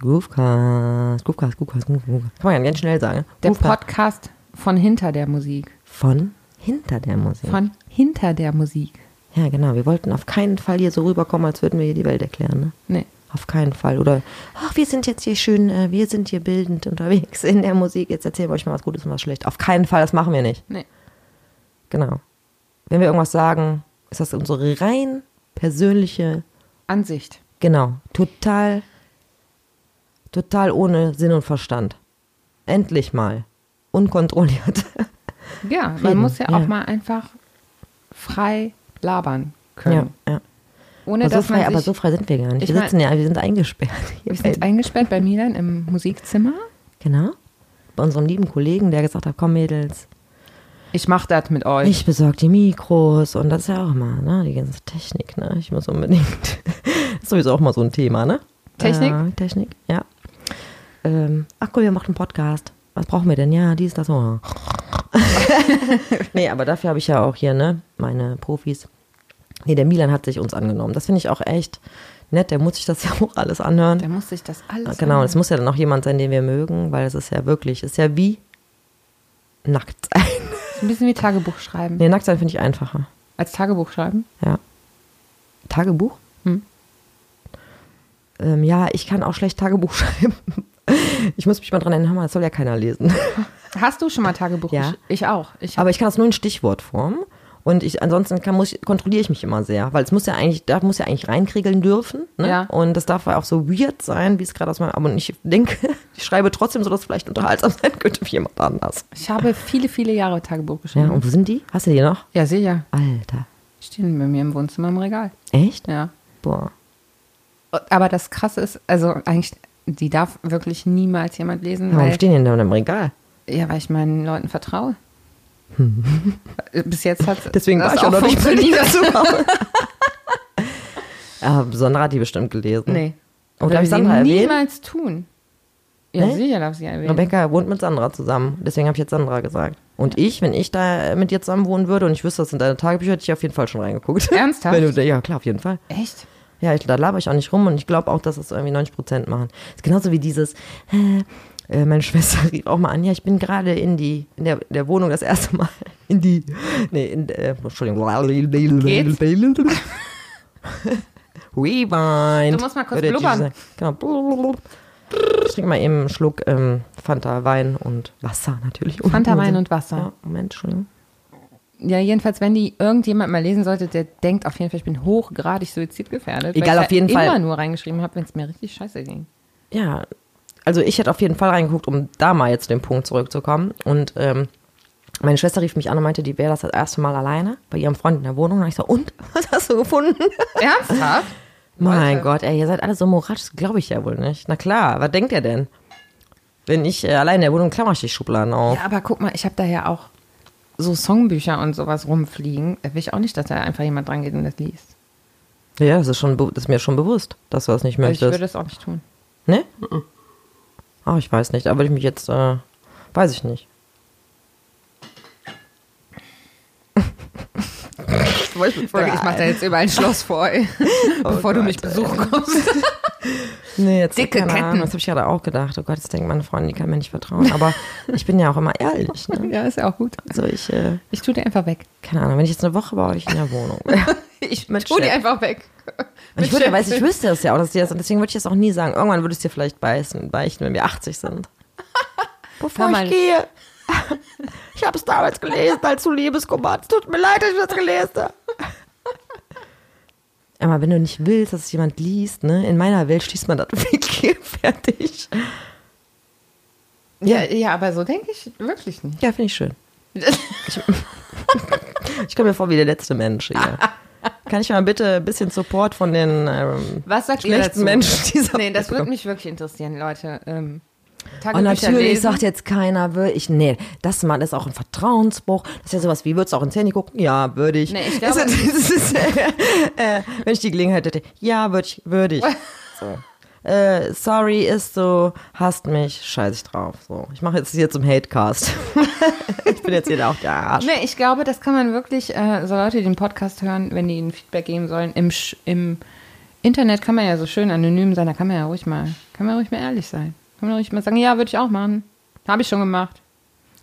Groovecast, Groovecast, Groovecast, Groovecast. Kann man ja ganz schnell sagen. Der Groovecast. Podcast von hinter der Musik. Von hinter der Musik. Von hinter der Musik. ja, genau. Wir wollten auf keinen Fall hier so rüberkommen, als würden wir hier die Welt erklären. Ne? Nee. Auf keinen Fall. Oder, ach, wir sind jetzt hier schön, äh, wir sind hier bildend unterwegs in der Musik. Jetzt erzählen wir euch mal was Gutes und was Schlechtes. Auf keinen Fall, das machen wir nicht. Nee. Genau. Wenn wir irgendwas sagen, ist das unsere rein persönliche, Ansicht. genau, total, total ohne Sinn und Verstand. Endlich mal. Unkontrolliert. Ja, [LAUGHS] man Reden, muss ja, ja. auch mal einfach frei labern können. ja, ja. Ohne Aber so, frei, aber so frei sind wir gar nicht. Ich Wir mein- sitzen ja, wir sind eingesperrt. Hier [LAUGHS] wir sind beiden. eingesperrt bei Milan im Musikzimmer. Genau. Bei unserem lieben Kollegen, der gesagt hat, komm Mädels, Ich mach das mit euch. ich besorge die Mikros und das ist ja auch mal, ne, die ganze Technik, ne, ich muss unbedingt, das [LAUGHS] ist sowieso auch mal so ein Thema, ne? Technik? Äh, Technik, ja. Ähm, ach cool, wir machen einen Podcast. Was brauchen wir denn? Ja, dies, das, so. [LAUGHS] nee, aber dafür habe ich ja auch hier, ne, meine Profis. Nee, der Milan hat sich uns angenommen. Das finde ich auch echt nett. Der muss sich das [LAUGHS] ja auch alles anhören. da muss sich das alles. Genau, es muss ja dann auch jemand sein, den wir mögen, weil es ist ja wirklich, es ist ja wie nackt sein. Ein bisschen wie Tagebuch schreiben. Nee, nackt sein finde ich einfacher. Als Tagebuch schreiben. Ja. Tagebuch? Hm. Ähm, ja, ich kann auch schlecht Tagebuch [LAUGHS] schreiben. Ich muss mich mal dran erinnern, das soll ja keiner lesen. Hast du schon mal Tagebuch? Ja. Ich auch. Ich Aber ich kann das nur in Stichwortform. Und ich, ansonsten kann, muss ich, kontrolliere ich mich immer sehr, weil es muss ja eigentlich, da muss ja eigentlich reinkriegeln dürfen. Ne? Ja. Und das darf ja auch so weird sein, wie es gerade aus meinem, aber ich denke, [LAUGHS] ich schreibe trotzdem so, dass es vielleicht unterhaltsam [LAUGHS] sein könnte für jemand anders. ich habe viele, viele Jahre Tagebuch Ja, geschrieben. und wo sind die? Hast du die noch? Ja, sicher. Alter. Stehen bei mir im Wohnzimmer im Regal. Echt? Ja. Boah. Aber das Krasse ist, also eigentlich, die darf wirklich niemals jemand lesen, Warum weil, stehen die denn da im Regal? ja, weil ich meinen Leuten vertraue. Bis jetzt hat Deswegen das war ich auch noch nicht bei funktioniert. dir zu Hause. [LAUGHS] Ah, Sandra hat die bestimmt gelesen. Nee. Oh, darf ich Sandra sie erwähnen? niemals tun. Ja, Nee? sicher darf sie erwähnen. Rebecca wohnt mit Sandra zusammen. Deswegen habe ich jetzt Sandra gesagt. Und ich, wenn ich da mit dir zusammen wohnen würde und ich wüsste, das sind deine Tagebücher, hätte ich auf jeden Fall schon reingeguckt. Ernsthaft? [LAUGHS] Du, ja, klar, auf jeden Fall. Echt? Ja, ich, da laber ich auch nicht rum und ich glaube auch, dass das irgendwie 90 Prozent machen. ist genauso wie dieses, äh, äh, meine Schwester [LAUGHS] rief auch mal an, ja, ich bin gerade in die, in der, in der Wohnung das erste Mal [LAUGHS] in die, nee, in, äh, Entschuldigung. Geht's? [LAUGHS] Rewind. Du musst mal kurz ich blubbern. Genau. Ich trinke mal eben einen Schluck ähm, Fanta Wein und Wasser natürlich. Fanta Wein und Wasser. Ja, Moment, Entschuldigung. Ja, jedenfalls, wenn die irgendjemand mal lesen sollte, der denkt auf jeden Fall, ich bin hochgradig suizidgefährdet. Egal, weil auf ich jeden ja Fall. immer nur reingeschrieben habe, wenn es mir richtig scheiße ging. Ja, also ich hätte auf jeden Fall reingeguckt, um da mal jetzt zu dem Punkt zurückzukommen. Und ähm, meine Schwester rief mich an und meinte, die wäre das das erste Mal alleine bei ihrem Freund in der Wohnung. Und ich so, und? [LAUGHS] Was hast du gefunden? Ernsthaft? mein Leute. Gott, ey, ihr seid alle so moralisch, das glaube ich ja wohl nicht. Na klar, was denkt ihr denn? Wenn ich äh, allein in der Wohnung klammer ich die Schubladen auf. Ja, aber guck mal, ich habe da ja auch so Songbücher und sowas rumfliegen. Da will ich auch nicht, dass da einfach jemand dran geht und das liest. Ja, das ist, schon, das ist mir schon bewusst, dass du das nicht Also ich möchtest. würde es auch nicht tun. Ne? Ach, ich weiß nicht. Würde ich mich jetzt, äh, weiß ich nicht. Ich mache da jetzt überall ein Schloss vor, ey, [LAUGHS] bevor du mich Gott, besuchen kommst. [LAUGHS] Nee, jetzt Dicke keine Ketten. Ahnung, Das habe ich gerade auch gedacht. Oh Gott, jetzt denkt meine Freundin, die kann mir nicht vertrauen. Aber ich bin ja auch immer ehrlich. Ne? [LAUGHS] Ja, ist ja auch gut. Also ich, äh, Ich tue die einfach weg. keine Ahnung, wenn ich jetzt eine Woche bei euch in der Wohnung wäre. Ich Mit tue die einfach weg. Und ich würde, weiß, ich wüsste es ja auch, dass die das, und deswegen würde ich das auch nie sagen. Irgendwann würde ich es dir vielleicht beißen, beichten, wenn wir 80 sind. [LAUGHS] Bevor ich gehe. [LAUGHS] Ich habe es damals gelesen, als du Liebeskummer. Tut mir leid, dass ich das gelesen habe. [LAUGHS] Aber wenn du nicht willst, dass es jemand liest, ne, in meiner Welt schließt man das weg, fertig. Ja, ja, aber so denke ich wirklich nicht. Ja, finde ich schön. Ich komme mir vor wie der letzte Mensch hier. Kann ich mal bitte ein bisschen Support von den ähm, Was sagt ihr schlechten? Menschen dieser Nee, das würde mich wirklich interessieren, Leute. Ähm, Und Tagebücher natürlich lesen. sagt jetzt keiner, würde ich, nee, das mal ist auch ein Vertrauensbruch. Das ist ja sowas wie, würdest du auch ins Handy gucken? Ja, würde ich. Nee, ich [LAUGHS] Das glaube- ist, das ist, äh, äh, wenn ich die Gelegenheit hätte, ja, würde ich, würde ich. [LAUGHS] So. Äh, sorry, ist so, hasst mich, scheiß ich drauf. So, ich mache jetzt hier zum Hatecast. [LAUGHS] ich bin jetzt hier auch der Arsch. Nee, ich glaube, das kann man wirklich, äh, so Leute, die den Podcast hören, wenn die ein Feedback geben sollen, im, Sch- im Internet kann man ja so schön anonym sein, da kann man ja ruhig mal, kann man ruhig mal ehrlich sein. Kann man ruhig mal sagen, ja, würde ich auch machen. Habe ich schon gemacht.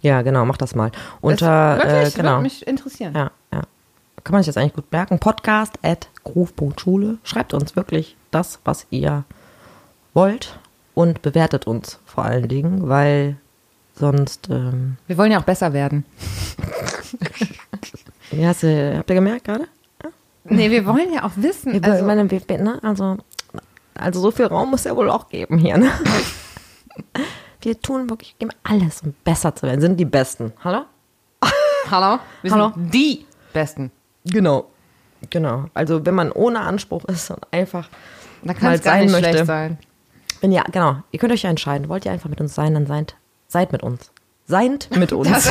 Ja, genau, mach das mal. Das Unter, wirklich, äh, genau. würde mich interessieren. Ja, ja. Kann man sich das eigentlich gut merken? Podcast at groove.schule. Schreibt uns wirklich das, was ihr wollt und bewertet uns vor allen Dingen, weil sonst, ähm, Wir wollen ja auch besser werden. [LAUGHS] wie hast du, habt ihr gemerkt gerade? Nee, wir wollen ja auch wissen. Wir, also, meine, wir, ne, also, also so viel Raum muss ja wohl auch geben hier. Ne? [LAUGHS] Wir tun wirklich geben alles, um besser zu werden. Sind die Besten. Hallo? [LAUGHS] hallo? Wir Hallo? sind die Besten. Genau. Genau. Also wenn man ohne Anspruch ist und einfach Da mal kann es gar sein nicht möchte. schlecht sein. Wenn ihr, genau, ihr könnt euch ja entscheiden. Wollt ihr einfach mit uns sein, dann seid, seid mit uns. Seid mit [LAUGHS] uns. Das,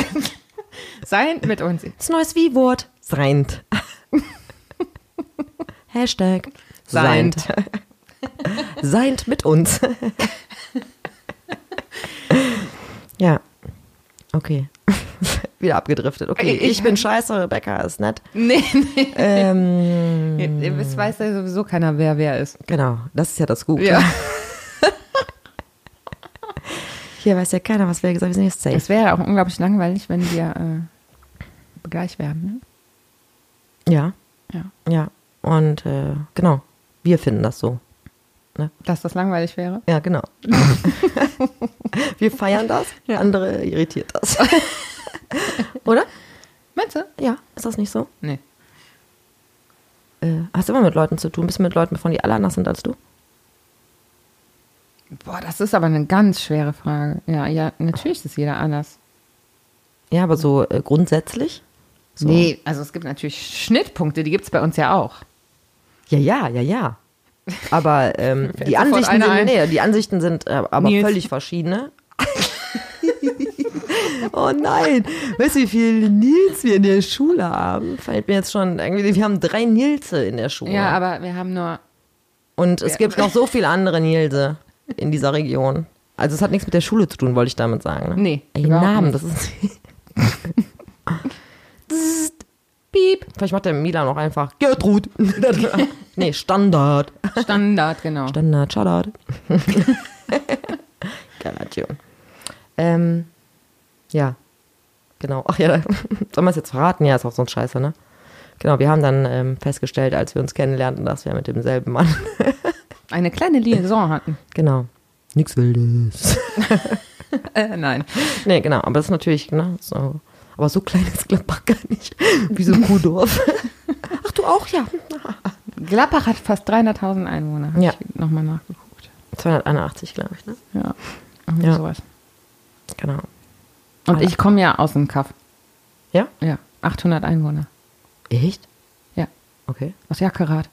Das sein mit uns. ist ein neues Wie-Wort. Seind. [LAUGHS] Hashtag. Seind. Seind mit uns. [LAUGHS] ja. Okay. Wieder abgedriftet. Okay, Ich- ich bin scheiße, Rebecca ist nett. Nee, nee. Ähm, Es weiß ja sowieso keiner, wer wer ist. genau, das ist ja das Gute. Ja. Hier weiß ja keiner, was wir gesagt haben. Wir sind jetzt safe. Es wäre ja auch unglaublich langweilig, wenn wir äh, gleich wären. Ja, Ne? Ja. ja. Und äh, genau, wir finden das so. Dass das langweilig wäre. Ja, genau. [LAUGHS] wir feiern das, Ja. andere irritiert das. [LAUGHS] Oder? Meinst du? Ja, ist das nicht so? Nee. Äh, hast du immer mit Leuten zu tun? Bist du mit Leuten befreundet, die alle anders sind als du? Boah, das ist aber eine ganz schwere Frage. Ja, ja, natürlich ist jeder anders. Ja, aber so äh, grundsätzlich? So. Nee, also es gibt natürlich Schnittpunkte, die gibt es bei uns ja auch. Ja, ja, ja, ja. Aber ähm, [LAUGHS] die, Ansichten sind, nee, die Ansichten sind äh, aber Nils. völlig verschiedene. [LAUGHS] oh nein, weißt du, wie viele Nils wir in der Schule haben? Fällt mir jetzt schon irgendwie, wir haben drei Nilse in der Schule. Ja, aber wir haben nur. Und es Ja. gibt noch so viele andere Nilse in dieser Region. Also es hat nichts mit der Schule zu tun, wollte ich damit sagen. Ne? Nee, Ey, Namen, nicht. das ist. [LAUGHS] Zzt, Piep. Vielleicht macht der Milan noch einfach Gertrud. [LAUGHS] nee, Standard. Standard, genau. Standard, Shoutout. [LAUGHS] Garantion. Ähm, ja, genau. Ach ja, soll man es jetzt verraten? Ja, ist auch so ein Scheiße, ne? Genau, wir haben dann ähm, festgestellt, als wir uns kennenlernten, dass wir mit demselben Mann, Eine kleine Liaison hatten. [LAUGHS] genau, nix Wildes. [LAUGHS] Äh, nein. nee, genau, aber das ist natürlich, ne, so, aber so klein ist Gladbach gar nicht, wie so Kuhdorf. [LAUGHS] Ach, du auch, ja. Gladbach hat fast 300.000 Einwohner. Hab Ja. Ich nochmal nachgeguckt. 281, glaube ich, ne? Ja. Irgendwie Ja. sowas. Genau. Und Ah. ich komme ja aus dem Kaff. Ja? Ja. 800 Einwohner. Echt? Ja. Okay. Aus Jackerath.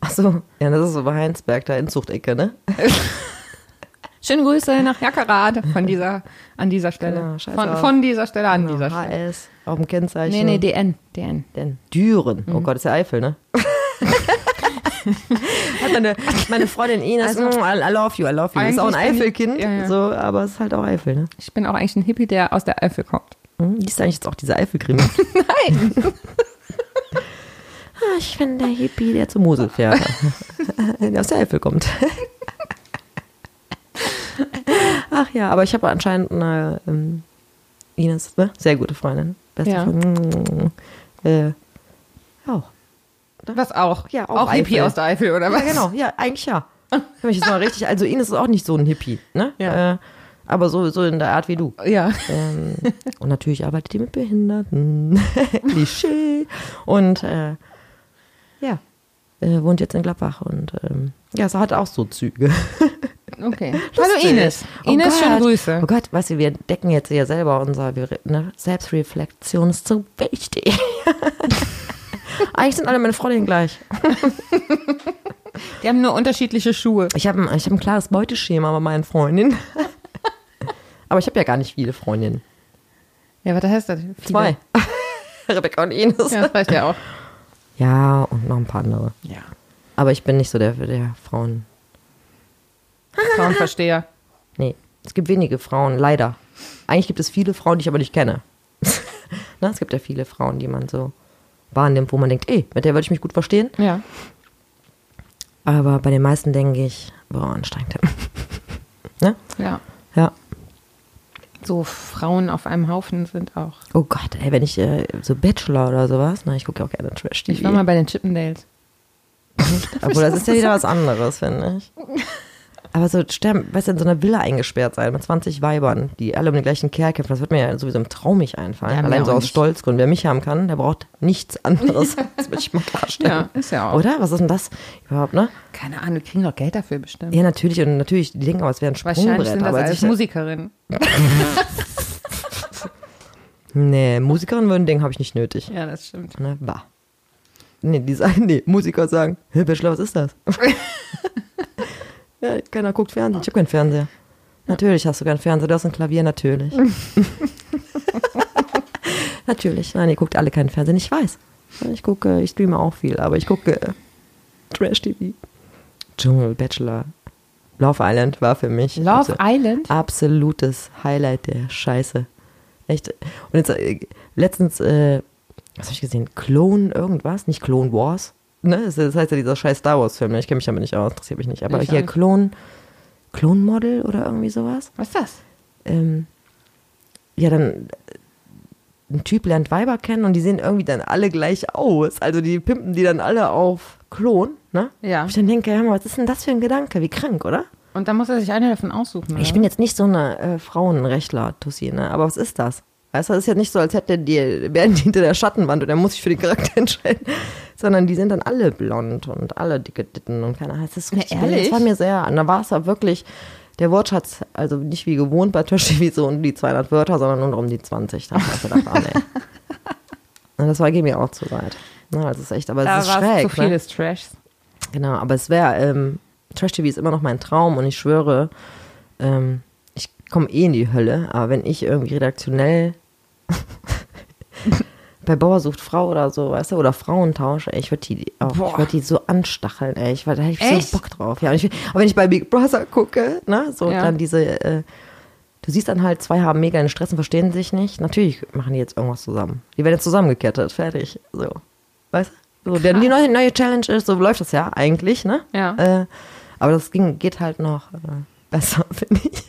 Ach so, ja, das ist so bei Heinsberg, da Inzuchtecke, ne? [LAUGHS] Schöne Grüße nach Jackerath von dieser, an dieser Stelle. Genau, von, von dieser Stelle an Genau, dieser Stelle. HS auf dem Kennzeichen. Nee, nee, DN. DN. Denn Düren. Mhm. Oh Gott, ist ja Eifel, ne? [LAUGHS] Hat meine, meine Freundin Ines, Also, mm, I, love you, I love you. Ist auch ein Eifelkind, ja, ja. so, aber es ist halt auch Eifel, ne? Ich bin auch eigentlich ein Hippie, der aus der Eifel kommt. Hm? Liest du eigentlich jetzt auch diese Eifelkrimi? [LAUGHS] Nein. Ich bin der Hippie, der zum Mosel fährt. [LAUGHS] [LAUGHS] der aus der Eifel kommt. [LAUGHS] Ach ja, aber ich habe anscheinend eine ähm, Ines, ne? Sehr gute Freundin. Beste Ja. Freundin. Äh, auch. Was auch? Ja, auch auch Hippie aus der Eifel, oder was? Ja, genau, ja, eigentlich ja. Wenn ich jetzt mal richtig, also Ines ist auch nicht so ein Hippie, ne? Ja. Äh, aber so, so in der Art wie du. Ja. Ähm, und natürlich arbeitet die mit Behinderten. Klischee. Und äh, ja, äh, wohnt jetzt in Gladbach und ähm, ja, so hat auch so Züge. [LAUGHS] Okay. Hallo Ines. Oh Ines, Gott. schöne Grüße. Oh Gott, weißt du, wir decken jetzt ja selber unser ne, Selbstreflexion ist [LAUGHS] so wichtig. Eigentlich sind alle meine Freundinnen gleich. Die haben nur unterschiedliche Schuhe. Ich habe ein, ich hab ein klares Beuteschema bei meinen Freundinnen. [LAUGHS] Aber ich habe ja gar nicht viele Freundinnen. Ja, was heißt das? Viele. Zwei. Rebecca und Ines. Ja, das reicht ja auch. Ja, und noch ein paar andere. Ja. Aber ich bin nicht so der, der Frauen. [LAUGHS] Frauenversteher. Nee, es gibt wenige Frauen, leider. Eigentlich gibt es viele Frauen, die ich aber nicht kenne. [LAUGHS] Na, es gibt ja viele Frauen, die man so wahrnimmt, wo man denkt, ey, mit der würde ich mich gut verstehen. Ja. Aber bei den meisten denke ich, boah, anstrengend. [LAUGHS] ne? Ja. Ja. So Frauen auf einem Haufen sind auch. Oh Gott, ey, wenn ich äh, so Bachelor oder sowas, na, ich gucke ja auch gerne Trash Ich war mal bei den Chippendales. [LAUGHS] Obwohl, das ist ja wieder was anderes, finde ich. [LAUGHS] Aber so sterben, weißt du, in so einer Villa eingesperrt sein mit 20 Weibern, die alle um den gleichen Kerl kämpfen, das wird mir ja sowieso im Traum nicht einfallen. Ja, Allein so aus nicht. Stolzgründen. Wer mich haben kann, der braucht nichts anderes. [LAUGHS] das will ich mal klarstellen. Ja, ist ja auch. Oder? Was ist denn das überhaupt, ne? Keine Ahnung, die kriegen doch Geld dafür bestimmt. Ja, natürlich. Und natürlich, die denken aber, es wäre ein Wahrscheinlich Sprungbrett. sind das aber als Musikerin. [LAUGHS] Nee, Musikerin würden denken, habe ich nicht nötig. Ja, das stimmt. Ne? Bah. Nee, die sagen, nee, Musiker sagen, hey, Bachelor, was ist das? [LAUGHS] ja, keiner guckt Fernsehen. Ich habe keinen Fernseher. Natürlich hast du keinen Fernseher, du hast ein Klavier, natürlich. [LAUGHS] natürlich. Nein, ihr guckt alle keinen Fernsehen. Ich weiß. Ich gucke, ich streame auch viel, aber ich gucke äh, Trash-TV. Dschungel, Bachelor. Love Island war für mich Love Island? absolutes Highlight der Scheiße. Echt. Und jetzt äh, letztens, äh, was habe ich gesehen? Clone irgendwas? Nicht Clone Wars? Ne? Das heißt ja dieser scheiß Star Wars-Film. ne? Ich kenne mich damit nicht aus, interessiert mich nicht. Aber Ich hier nicht. Clone, Clone Model oder irgendwie sowas? Was ist das? ähm, ja, dann ein Typ lernt Weiber kennen und die sehen irgendwie dann alle gleich aus. Also die pimpen die dann alle auf Klon, ne? Ja. Und ich dann denke, ja, was ist denn das für ein Gedanke? Wie krank, oder? Und dann muss er sich eine davon aussuchen. Ich oder? bin jetzt nicht so eine äh, Frauenrechtler-Tussi, ne? Aber was ist das? Weißt du, das ist ja nicht so, als hätte die, wären die hinter der Schattenwand und er muss sich für den Charakter [LAUGHS] entscheiden. Sondern die sind dann alle blond und alle dicke Ditten und keiner heißt das Ja, richtig. ehrlich? Das war mir sehr, und da war es ja wirklich, der Wortschatz, also nicht wie gewohnt bei Trash TV so um die 200 Wörter, sondern nur um die 20. Da hab ich gedacht, ah, nee. Und das war, geht mir auch zu weit. Also es ist echt, aber da es ist schräg. zu viel ne? des Trashs. Genau, aber es wäre, ähm, Trash TV ist immer noch mein Traum und ich schwöre, ähm, komme eh in die Hölle, aber wenn ich irgendwie redaktionell [LAUGHS] bei Bauer sucht Frau oder so, weißt du, oder Frauentausch, ey, ich würde die auch, Boah. ich würde die so anstacheln, ey, ich, da hätte ich Echt? so Bock drauf. Ja, und ich, aber wenn ich bei Big Brother gucke, ne, so Ja. dann diese, äh, du siehst dann halt, zwei haben mega einen Stress und verstehen sich nicht. Natürlich machen die jetzt irgendwas zusammen. Die werden jetzt zusammengekettet, fertig, so. Weißt du? So, denn die neue, neue Challenge ist, so läuft das ja eigentlich, ne? Ja. Äh, aber das ging, geht halt noch äh, besser, [LAUGHS] finde ich.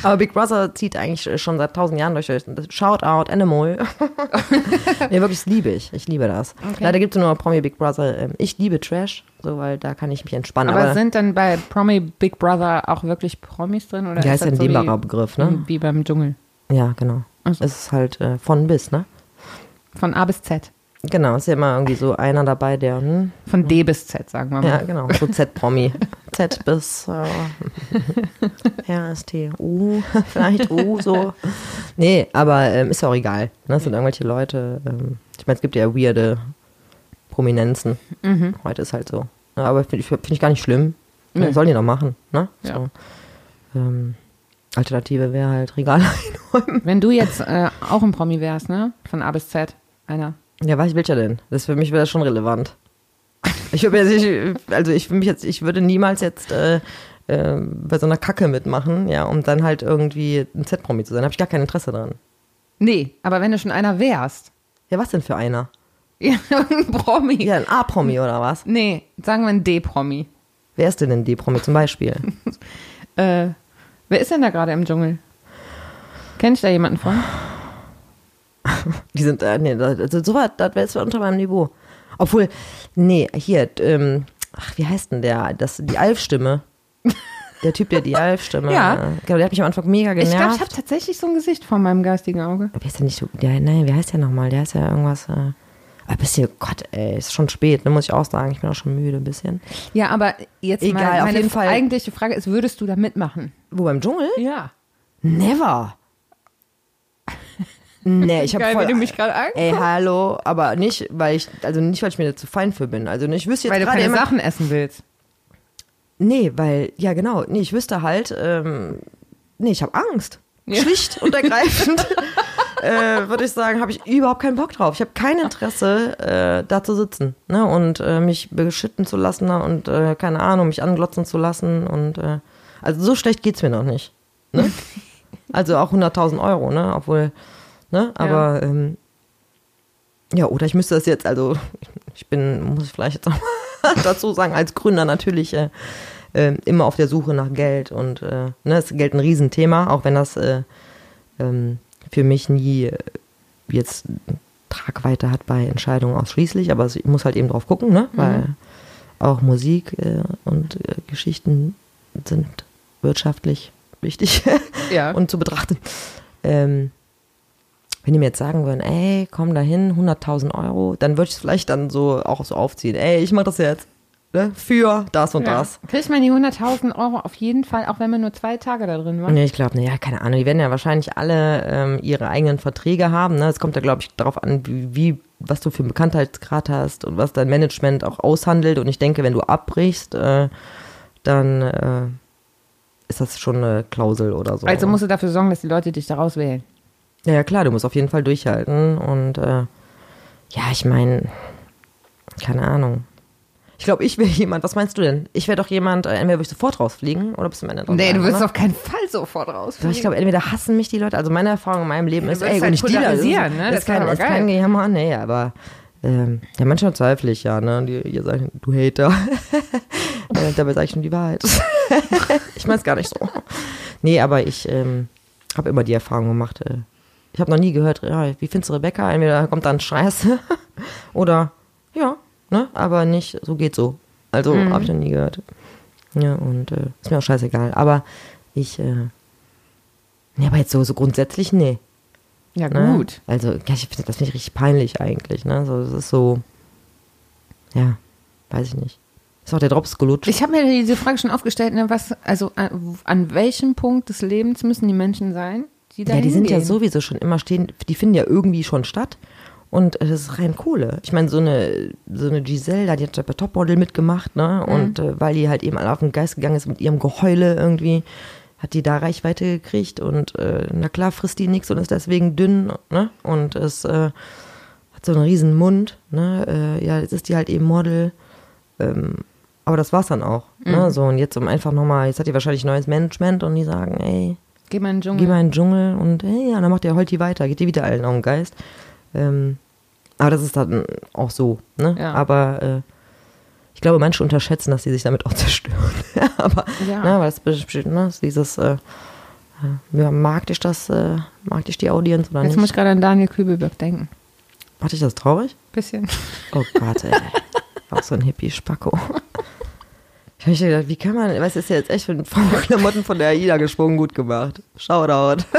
[LAUGHS] Aber Big Brother zieht eigentlich schon seit tausend Jahren durch. Shoutout, Animal. [LAUGHS] nee, wirklich, das liebe ich. Ich liebe das. Okay. Leider gibt es nur Promi Big Brother. Ähm, Ich liebe Trash, so, weil da kann ich mich entspannen. Aber, sind dann bei Promi Big Brother auch wirklich Promis drin? Oder ja, ist ist ein das so dehnbarer Begriff, ne? wie beim Dschungel? Ja, genau. So. Es ist halt äh, von bis, ne? Von A bis Z. Genau, ist ja immer irgendwie so einer dabei, der, hm, Von D bis Z, sagen wir mal. ja, genau, so Z-Promi. [LAUGHS] Z bis äh, [LAUGHS] R, S, T, U, vielleicht U, so. Nee, aber ähm, ist ja auch egal. Ne? Es sind irgendwelche Leute, ähm, ich meine, es gibt ja weirde Prominenzen. Mhm. Heute ist halt so. Ja, aber finde ich, find ich gar nicht schlimm. Nee. Nee. Sollen die noch machen, ne? Ja. So. Ähm, Alternative wäre halt Regal [LAUGHS] einräumen. Wenn du jetzt äh, auch ein Promi wärst, ne? Von A bis Z, einer. Ja, was will ich ja denn? Das für mich wäre das schon relevant. Ich würde jetzt also ich mich jetzt, ich würde niemals jetzt äh, äh, bei so einer Kacke mitmachen, ja, um dann halt irgendwie ein Z-Promi zu sein. Da habe ich gar kein Interesse dran. Nee, aber wenn du schon einer wärst. Ja, was denn für einer? Ja, [LAUGHS] ein Promi. Ja, ein A-Promi oder was? Nee, sagen wir ein D-Promi. Wer ist denn denn die Promi zum Beispiel? [LAUGHS] Äh, wer ist denn da gerade im Dschungel? Kenn ich da jemanden von? [LAUGHS] Die sind, äh, nee, also so was, das wäre jetzt unter meinem Niveau. Obwohl, nee, hier, ähm, ach, wie heißt denn der? Das, die Alf-Stimme. Der Typ, der die [LAUGHS] Alf-Stimme. Ja. äh, Genau, der hat mich am Anfang mega Ich genervt. glaube, ich habe tatsächlich so ein Gesicht vor meinem geistigen Auge. Wer ist denn nicht so, der, nein, wie heißt der nochmal? Der ist ja irgendwas, äh, aber bist du, Gott, ey, ist schon spät, ne, muss ich auch sagen. Ich bin auch schon müde ein bisschen. Ja, aber jetzt Egal, mal, auf meine jeden Fall. eigentliche Frage ist, würdest du da mitmachen? Wo, beim Dschungel? Ja. Never. Nee, ich habe voll... wie du mich gerade an. Ey, hallo, aber nicht, weil ich, also nicht, weil ich mir da zu fein für bin. Also ich wüsste jetzt Weil du keine immer, Sachen essen willst. Nee, weil, ja genau, nee, ich wüsste halt, ähm, nee, ich habe Angst. Ja. Schlicht und ergreifend, [LAUGHS] äh, würde ich sagen, habe ich überhaupt keinen Bock drauf. Ich habe kein Interesse, äh, da zu sitzen ne? und äh, mich beschütten zu lassen und, äh, keine Ahnung, mich anglotzen zu lassen. Und äh, also so schlecht geht's mir noch nicht. Ne? [LAUGHS] also auch 100.000 Euro, ne? Obwohl, ne? Aber ja. Ähm, ja, oder ich müsste das jetzt, also [LAUGHS] ich bin, muss ich vielleicht jetzt auch [LAUGHS] dazu sagen, als Gründer natürlich äh, äh, immer auf der Suche nach Geld und äh, ne, ist Geld ein Riesenthema, auch wenn das äh, ähm, für mich nie äh, jetzt Tragweite hat bei Entscheidungen ausschließlich, aber ich muss halt eben drauf gucken, ne? weil auch Musik äh, und äh, Geschichten sind wirtschaftlich wichtig Ja. [LAUGHS] und zu betrachten. Ähm, wenn die mir jetzt sagen würden, ey, komm da hin, 100.000 Euro, dann würde ich es vielleicht dann so auch so aufziehen. Ey, ich mache das jetzt ne, für das und ja. das. Kriegt man die 100.000 Euro auf jeden Fall, auch wenn man nur zwei Tage da drin war? Nee, ich glaube, ja, keine Ahnung. Die werden ja wahrscheinlich alle ähm, ihre eigenen Verträge haben. Ne? Es kommt ja, glaube ich, darauf an, wie, wie, was du für einen Bekanntheitsgrad hast und was dein Management auch aushandelt. Und ich denke, wenn du abbrichst, äh, dann äh, ist das schon eine Klausel oder so. Also musst du dafür sorgen, dass die Leute dich da rauswählen. Ja, ja, klar, du musst auf jeden Fall durchhalten. Und äh, ja, ich meine, keine Ahnung. Ich glaube, ich wäre jemand, was meinst du denn? Ich wäre doch jemand, äh, entweder würde ich sofort rausfliegen oder bis zum Ende drauf Nee, du wirst ne? auf keinen Fall sofort raus. Ja, Ich glaube, entweder hassen mich die Leute, also meine Erfahrung in meinem Leben ist, du ey, wirst wenn halt ich die da, das ist, polarisieren, ne? Das ist kein, aber ist kein Gejammer, nee, aber ähm, ja, manchmal zweifle ich ja, ne, die, ihr sagt, du Hater, [LAUGHS] äh, dabei sage ich nur die Wahrheit. [LAUGHS] ich meine es gar nicht so. Nee, aber ich ähm, habe immer die Erfahrung gemacht, äh, ich habe noch nie gehört, ja, wie findest du Rebecca? Entweder kommt dann Scheiße [LAUGHS] oder ja, ne, aber nicht, so geht so. Also Mhm. habe ich noch nie gehört. Ja, und äh, ist mir auch scheißegal. Aber ich, äh, nee, aber jetzt so, so grundsätzlich, nee. Ja, Ne? gut. Also, ja, ich find, das finde ich richtig peinlich eigentlich, ne? So, das ist so, ja, weiß ich nicht. Ist auch der Drops gelutscht. Ich habe mir diese Frage schon aufgestellt, ne, was, also an, an welchem Punkt des Lebens müssen die Menschen sein, die da ja, die sind ja hingehen? sowieso schon immer stehen, die finden ja irgendwie schon statt. Und das ist rein Kohle. Ich meine, so eine, so eine Giselle, da, die hat ja bei Topmodel mitgemacht, ne? Mhm. Und äh, weil die halt eben alle auf den Geist gegangen ist mit ihrem Geheule irgendwie, hat die da Reichweite gekriegt und äh, na klar frisst die nichts und ist deswegen dünn, ne? Und es äh, hat so einen riesen Mund, ne? Äh, ja, jetzt ist die halt eben Model. Ähm, aber das war's dann auch. Ne? So, und jetzt um einfach nochmal, jetzt hat die wahrscheinlich neues Management und die sagen, ey, Geh mal in den Dschungel. geh mal in den Dschungel und hey, ja, dann macht der Holti weiter, geht die wieder allen auf den Geist. Ähm, aber das ist dann auch so, ne? Ja. Aber äh, ich glaube, manche unterschätzen, dass sie sich damit auch [LAUGHS] zerstören. aber, Ja. ne, aber das besteht, ne, ist dieses, äh, äh, ja, mag dich das, äh, mag dich die Audienz oder Jetzt nicht? muss ich gerade an Daniel Kübelberg denken. Macht dich das traurig? Bisschen. Oh Gott, ey. [LAUGHS] Auch so ein Hippie-Spacko. Ich habe gedacht, wie kann man, weißt du, ist ja jetzt echt von von [LAUGHS] Klamotten von der AIDA gesprungen, gut gemacht. Shoutout. [LAUGHS]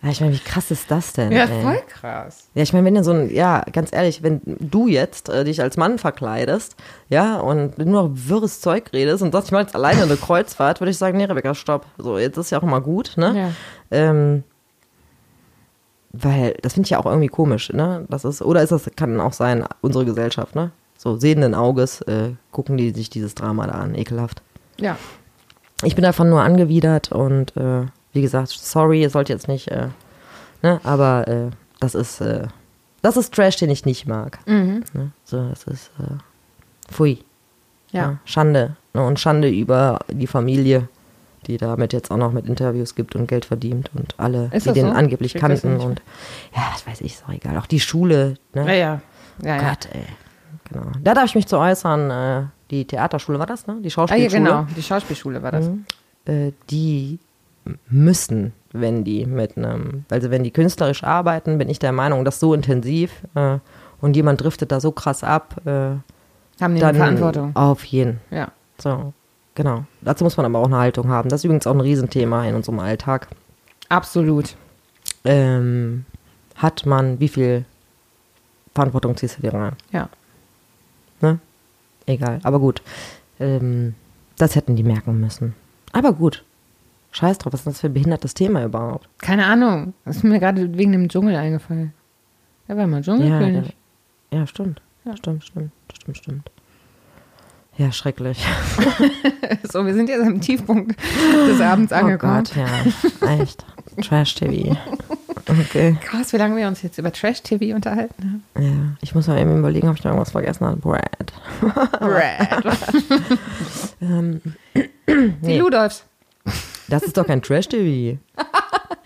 Ja, ich meine, wie krass ist das denn? Ja, ey? voll krass. Ja, ich meine, wenn du so ein, ja, ganz ehrlich, wenn du jetzt äh, dich als Mann verkleidest, ja, und nur noch wirres Zeug redest und sagst, ich mache jetzt alleine eine Kreuzfahrt, würde ich sagen, nee, Rebecca, stopp. So, jetzt ist ja auch mal gut, ne? Ja. Ähm, weil das finde ich ja auch irgendwie komisch, ne? Das ist, oder ist das, kann auch sein, unsere Gesellschaft, ne? So sehenden Auges äh, gucken die sich dieses Drama da an, ekelhaft. Ja. Ich bin davon nur angewidert und äh, wie gesagt, sorry, ihr sollt jetzt nicht, äh, ne? Aber äh, das ist, äh, das ist Trash, den ich nicht mag. Mhm. Ne? So, das ist äh, pfui. Ja. Schande. Ne? Und Schande über die Familie, die damit jetzt auch noch mit Interviews gibt und Geld verdient und alle, Ist die den so? angeblich Ich kannten. Und ja, das weiß ich, ist auch egal. Auch die Schule, ne? Ja, ja. Ja, ja. Gott, ey. Genau. Da darf ich mich zu äußern, äh, die Theaterschule war das, ne? Die Ah, ja, Schauspielschule. genau. Die Schauspielschule war das. Äh, die müssen, wenn die mit einem, also wenn die künstlerisch arbeiten, bin ich der Meinung, das so intensiv äh, und jemand driftet da so krass ab, äh, Haben die dann Verantwortung. auf jeden. Ja. So, genau. Dazu muss man aber auch eine Haltung haben. Das ist übrigens auch ein Riesenthema in unserem Alltag. Absolut. Ähm, hat man, wie viel Verantwortung ziehst du dir rein? Ja. Ne? Egal, aber gut. Ähm, das hätten die merken müssen. Aber gut. Scheiß drauf, was ist das für ein behindertes Thema überhaupt? Keine Ahnung. Das ist mir gerade wegen dem Dschungel eingefallen. Er war mal Ja, Dschungelkönig. ja, stimmt. Ja. Stimmt, stimmt, stimmt, stimmt. Ja, schrecklich. [LAUGHS] So, wir sind jetzt am Tiefpunkt des Abends Oh angekommen. Gott, ja. Echt. Trash-TV. Okay. Krass, wie lange wir uns jetzt über Trash-TV unterhalten haben. Ja, ich muss mal eben überlegen, ob ich noch irgendwas vergessen habe. Brad. [LAUGHS] [LAUGHS] Ähm, [CLEARS THROAT] Die Nee. Ludolfs. das ist doch kein Trash-TV.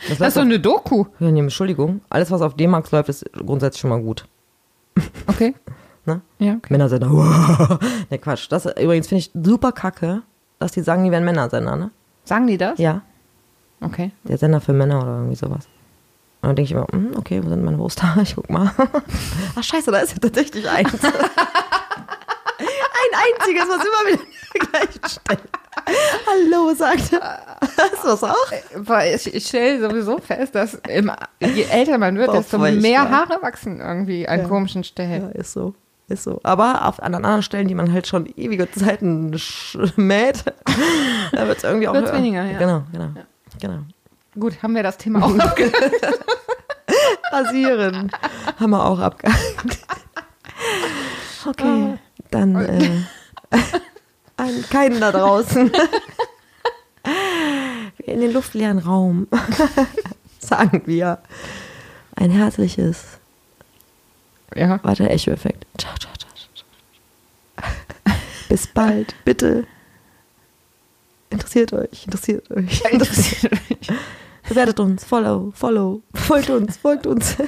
Das Das ist auf, eine Doku. ja, nee, Entschuldigung. Alles, was auf D-Max läuft, ist grundsätzlich schon mal gut. Okay. [LAUGHS] Ne? Ja, okay. Männersender. Wow. Ne, Quatsch. Das übrigens finde ich super kacke, dass die sagen, die wären Männersender, ne? Sagen die das? Ja. Okay. Der Sender für Männer oder irgendwie sowas. Und dann denke ich immer, hm, okay, wo sind meine Wurster? [LAUGHS] Ich guck mal. Ach scheiße, da ist ja tatsächlich eins. Ein einziges, was immer wieder [LAUGHS] gleichen Stelle. Hallo, sagt er. Hast du das auch? Boah, ich, ich stelle sowieso fest, dass im, je älter man wird, Boah, desto mehr Haare wachsen irgendwie an Ja. komischen Stellen. Ja, ist so. Ist so. Aber auf an anderen Stellen, die man halt schon ewige Zeiten mäht, [LAUGHS] da wird es irgendwie auch. Wird's weniger, ja. Genau, genau. Genau. Gut, haben wir das Thema auch [LAUGHS] abgehakt. Rasieren. Haben wir auch abgehakt. Okay, dann äh, an keinen da draußen. [LAUGHS] In den luftleeren Raum [LAUGHS] sagen wir ein herzliches, Ja. warte, Echo-Effekt. Ciao, ciao, ciao, ciao. Bis bald, bitte. Interessiert euch, interessiert euch. Interessiert [LAUGHS] mich. Bewertet uns, follow, follow, folgt uns, folgt uns. [LAUGHS]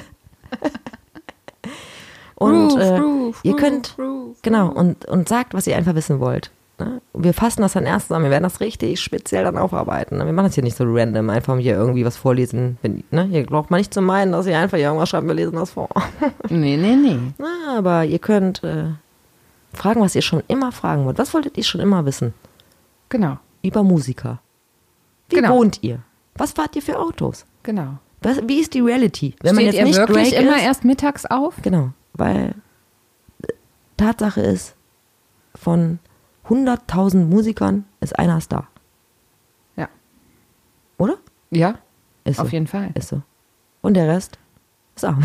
Und Groove, äh, groove, ihr könnt, groove, genau, und, und sagt, was ihr einfach wissen wollt. Ne? Wir fassen das dann erst zusammen, wir werden das richtig speziell dann aufarbeiten. ne? Wir machen das hier nicht so random, einfach hier irgendwie was vorlesen. Wenn, ne? Ihr braucht mal nicht zu meinen, dass ihr einfach hier irgendwas schreibt, wir lesen das vor. [LAUGHS] Nee, nee, nee. Na, aber ihr könnt äh, fragen, was ihr schon immer fragen wollt. Was wolltet ihr schon immer wissen? Genau, Über Musiker. Wie Genau. wohnt ihr? Was fahrt ihr für Autos? genau. Was, wie ist die Reality? Wenn Steht man jetzt ihr nicht wirklich Drake immer ist, erst mittags auf? Genau, weil Tatsache ist, von 100.000 Musikern ist einer Star. Ja. Oder? Ja, Ist auf so. jeden Fall. Ist so. Und der Rest ist arm.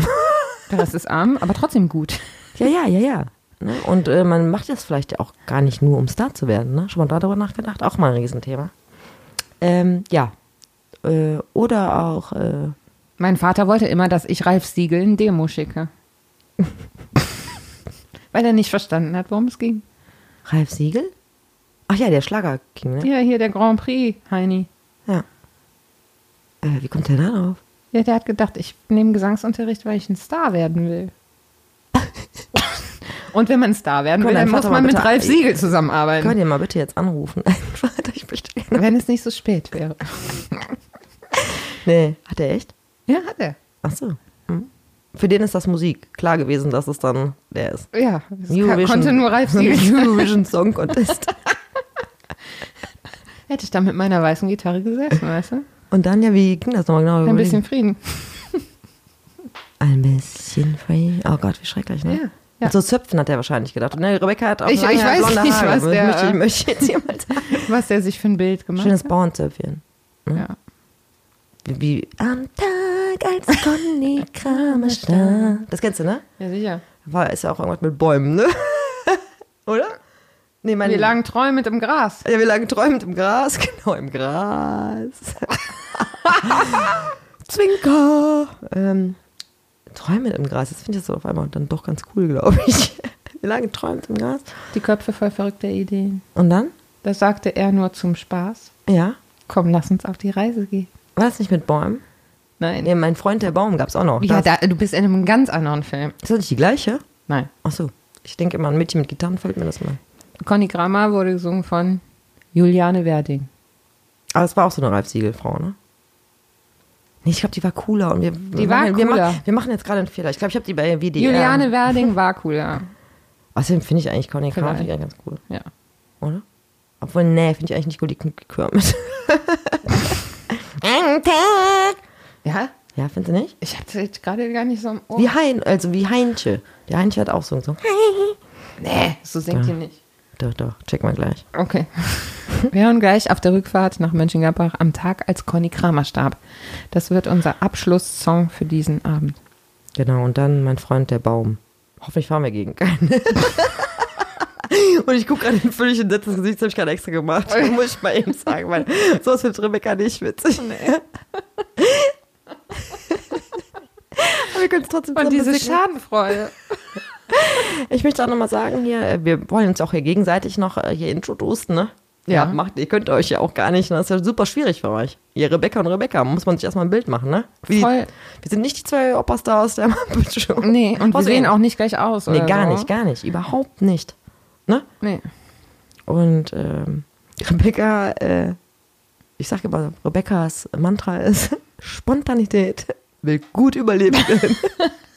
Der Rest ist arm, aber trotzdem gut. ja, ja, ja, ja. Ne? Und äh, man macht das vielleicht auch gar nicht nur, um Star zu werden. Ne? Schon mal darüber nachgedacht? Auch mal ein Riesenthema. Ähm, ja. Äh, oder auch, äh, Mein Vater wollte immer, dass ich Ralf Siegel ein Demo schicke. [LAUGHS] Weil er nicht verstanden hat, worum es ging. Ralf Siegel? Ach ja, der Schlager King, ne? Ja, hier der Grand Prix, Heini. Ja. Äh, wie kommt der da drauf? Ja, der hat gedacht, ich nehme Gesangsunterricht, weil ich ein Star werden will. Und wenn man Star werden will, dann muss man mit Ralf Siegel Könnt zusammenarbeiten. ihr mal bitte jetzt anrufen? [LAUGHS] Wenn es nicht so spät wäre. [LAUGHS] Nee, hat er echt? Ja, hat er. Ach so. Hm. Für den ist das Musik. Klar gewesen, dass es dann der ist. Ja, das Eurovision- konnte nur Ralf Siegel. [LAUGHS] Eurovision Song Contest. Hätte ich da mit meiner weißen Gitarre gesessen, weißt du? Und dann, ja, wie ging das nochmal genau? Ein bisschen Frieden. Ein bisschen free. Oh Gott, wie schrecklich, ne? Ja, ja. So Zöpfen hat er wahrscheinlich gedacht. Und ne, Rebecca hat auch Ich- lange ich weiß blonde nicht, Haare. was der- möchte, ich möchte jetzt. [LAUGHS] Was der sich für ein Bild gemacht Schönes hat. Bauernzöpfchen. Ja. Wie, wie am Tag, als Conny [LAUGHS] Kramer starb. Das kennst du, ne? ja, sicher. War, ist ja auch irgendwas mit Bäumen, ne? [LAUGHS] Oder? Nee, Wir lagen träumend im Gras. Ja, wir lagen träumend im Gras, genau, im Gras. Zwinker. Ähm, träumend im Gras, das finde ich so auf einmal dann doch ganz cool, glaube ich. [LAUGHS] Wir lagen träumend im Gras. Die Köpfe voll verrückter Ideen. Und dann? Das sagte er nur zum Spaß. Ja. Komm, lass uns auf die Reise gehen. War das nicht mit Bäumen? Nein. Nee, mein Freund der Baum gab es auch noch. ja, da, du bist in einem ganz anderen Film. ist das nicht die gleiche? Nein. Ach so. Ich denke immer an Mädchen mit Gitarren, fällt mir das mal. Conny Grammer wurde gesungen von Juliane Werding. Aber es war auch so eine Ralf Siegel-Frau, ne? Nee, ich glaube, die war cooler. Und wir, wir war machen, wir, cooler. machen, wir machen jetzt gerade einen Fehler. Ich glaube, ich habe die bei WDR. Juliane Werding war cooler. Außerdem finde ich eigentlich Conny eigentlich ganz cool. Ja. Oder? Obwohl, nee, finde ich eigentlich nicht gut, die Kürbis. [LAUGHS] Ja? ja, findest du nicht? Ich hatte gerade gar nicht so im Ohr. Wie Hein, also wie Heinche. Der Heinche hat auch so einen Song. Nee, so singt die nicht. Doch, doch, check mal gleich. Okay. [LAUGHS] Wir hören gleich auf der Rückfahrt nach Mönchengladbach am Tag, als Conny Kramer starb. Das wird unser Abschlusssong für diesen Abend. Genau, und dann mein Freund der Baum. Hoffentlich fahren wir gegen keinen. [LAUGHS] und ich gucke gerade ein völlig entsetztes Gesicht, das habe ich gerade extra gemacht. [LAUGHS] Muss ich mal eben sagen, weil sowas findet Rebecca nicht witzig. Aber wir können es trotzdem Und diese. Schadenfreude. [LAUGHS] Ich möchte auch nochmal sagen hier, äh, wir wollen uns auch hier gegenseitig noch äh, hier introducen, ne? Ja, Ja. macht, ihr könnt euch ja auch gar nicht, das ist ja super schwierig für euch. Ihr Rebecca und Rebecca, muss man sich erstmal ein Bild machen, ne? Wie, Voll. Wir sind nicht die zwei Opas da aus der [LAUGHS] Muppet Show. Nee, und wir sehen auch nicht gleich aus. Nee, oder gar so. nicht, gar nicht, überhaupt nicht. Ne? Nee. Und ähm, [LAUGHS] Rebecca, äh, ich sage immer, Rebeccas Mantra ist Spontanität will gut überlebt werden.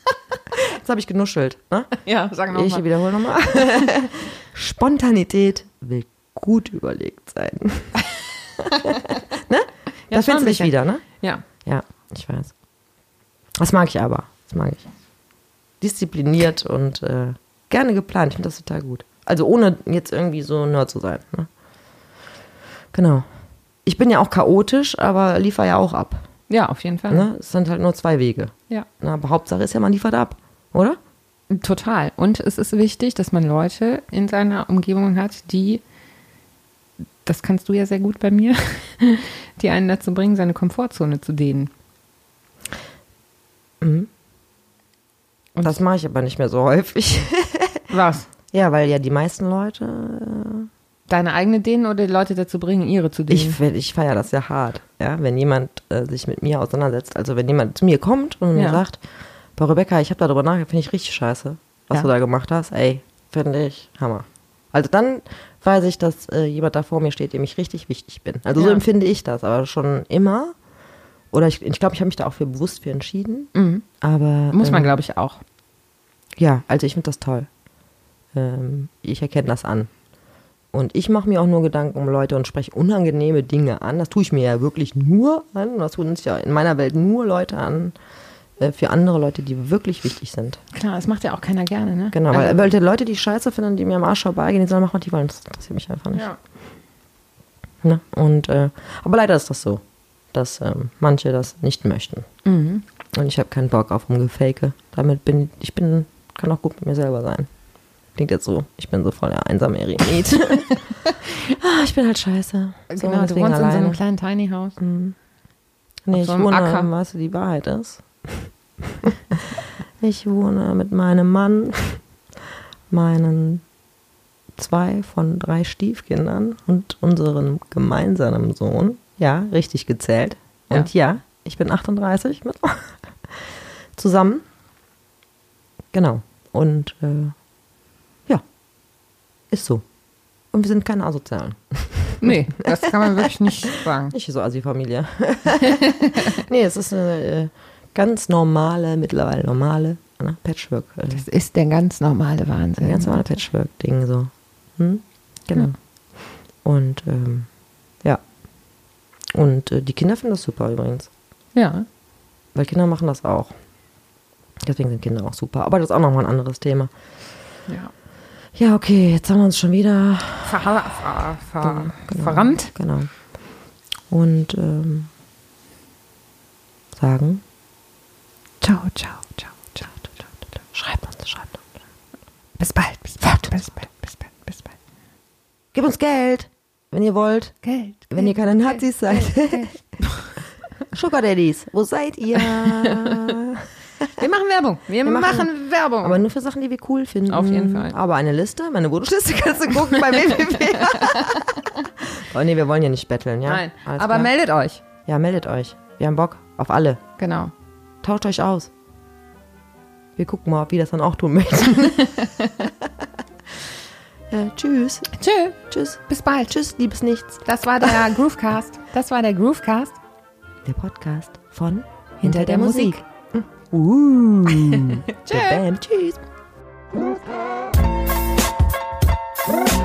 [LAUGHS] Jetzt habe ich genuschelt. Ne? Ja, sag Ich nochmal. wiederhole nochmal. [LAUGHS] Spontanität will gut überlegt sein. [LAUGHS] ne? Ja, da findest du dich wieder, ne? Ja. Ja, ich weiß. Das mag ich aber. Das mag ich. Diszipliniert und äh, gerne geplant. Ich finde das total gut. Also ohne jetzt irgendwie so Nerd zu sein. Ne? Genau. Ich bin ja auch chaotisch, aber liefer ja auch ab. Ja, auf jeden Fall. Ne? Es sind halt nur zwei Wege. Ja. Na, aber Hauptsache ist ja, man liefert ab. Oder? Total. Und es ist wichtig, dass man Leute in seiner Umgebung hat, die, das kannst du ja sehr gut bei mir, [LAUGHS] die einen dazu bringen, seine Komfortzone zu dehnen. Mhm. Und- Das mache ich aber nicht mehr so häufig. [LAUGHS] Was? ja, weil ja die meisten Leute Deine eigene dehnen oder die Leute dazu bringen, ihre zu dehnen? Ich, ich feiere das ja hart, ja, wenn jemand äh, sich mit mir auseinandersetzt. Also wenn jemand zu mir kommt und mir Ja. sagt, bei Rebecca, ich habe darüber nachgedacht, finde ich richtig scheiße, was Ja. du da gemacht hast. Ey, finde ich Hammer. Also dann weiß ich, dass äh, jemand da vor mir steht, dem ich richtig wichtig bin. Also so Ja. empfinde ich das, aber schon immer. Oder ich glaube, ich, glaub, ich habe mich da auch für bewusst für entschieden. Mhm. Aber Muss man, ähm, glaube ich, auch. ja, also ich finde das toll. Ähm, ich erkenne das an. Und ich mache mir auch nur Gedanken um Leute und spreche unangenehme Dinge an. Das tue ich mir ja wirklich nur an. Das tun sich ja in meiner Welt nur Leute an, äh, für andere Leute, die wirklich wichtig sind. Klar, das macht ja auch keiner gerne, ne? Genau, weil, weil die Leute, die scheiße finden, die mir am Arsch vorbeigehen, die sollen machen, die wollen. Das interessiert mich einfach nicht. ja. Ne? Und, äh, aber leider ist das so, dass ähm, manche das nicht möchten. Mhm. Und ich habe keinen Bock auf Rumgefake. Damit bin ich bin, kann auch gut mit mir selber sein. Klingt jetzt so, ich bin so voll der einsame Eremit. [LAUGHS] ah, ich bin halt scheiße. So, genau, du wohnst in so alleine. einem kleinen Tiny House. Nee, auf ich so einem wohne, Acker. weißt du, die Wahrheit ist. [LAUGHS] ich wohne mit meinem Mann, meinen zwei von drei Stiefkindern und unserem gemeinsamen Sohn. Ja, richtig gezählt. Und ja, ich bin 38 mit [LAUGHS] zusammen. Genau. Und äh, ja, ist so. Und wir sind keine Asozialen. [LAUGHS] Nee, das kann man wirklich nicht sagen. Nicht so Assi-Familie. [LAUGHS] nee, es ist eine äh, ganz normale, mittlerweile normale ne, Patchwork. Äh, Das ist der ganz normale Wahnsinn. ein ganz normale Patchwork-Ding so. Hm? Genau. Ja. Und ähm, ja. Und äh, die Kinder finden das super übrigens. Ja. Weil Kinder machen das auch. Deswegen sind Kinder auch super. Aber das ist auch nochmal ein anderes Thema. ja. Ja, okay, jetzt haben wir uns schon wieder Ver, ver, ver, Genau. verrannt. Genau. Und ähm, sagen, Ciao, ciao, ciao, ciao, ciao, ciao. schreibt uns, schreibt uns. Bis bald, bis bald, bis bald, bis bald, bis bald. Gebt uns Geld, wenn ihr wollt. Geld. Wenn ihr keine Nazis seid. Geld. [LAUGHS] Sugar Daddies, wo seid ihr? [LAUGHS] Wir machen Werbung. Wir, Wir machen- machen, Werbung. Aber nur für Sachen, die wir cool finden. Auf jeden Fall. Aber eine Liste, meine Wunschliste kannst du gucken bei www. [LAUGHS] oh nee, wir wollen ja nicht betteln, ja? Nein, Alles aber klar? meldet euch. Ja, meldet euch. Wir haben Bock auf alle. Genau. Tauscht euch aus. Wir gucken mal, ob wir das dann auch tun möchten. [LAUGHS] äh, tschüss. Tschö. Tschüss. Bis bald. Tschüss, liebes Nichts. Das war der Groovecast. Das war der Groovecast. Der Podcast von Hinter der Musik. Uh. Tschüss. Thank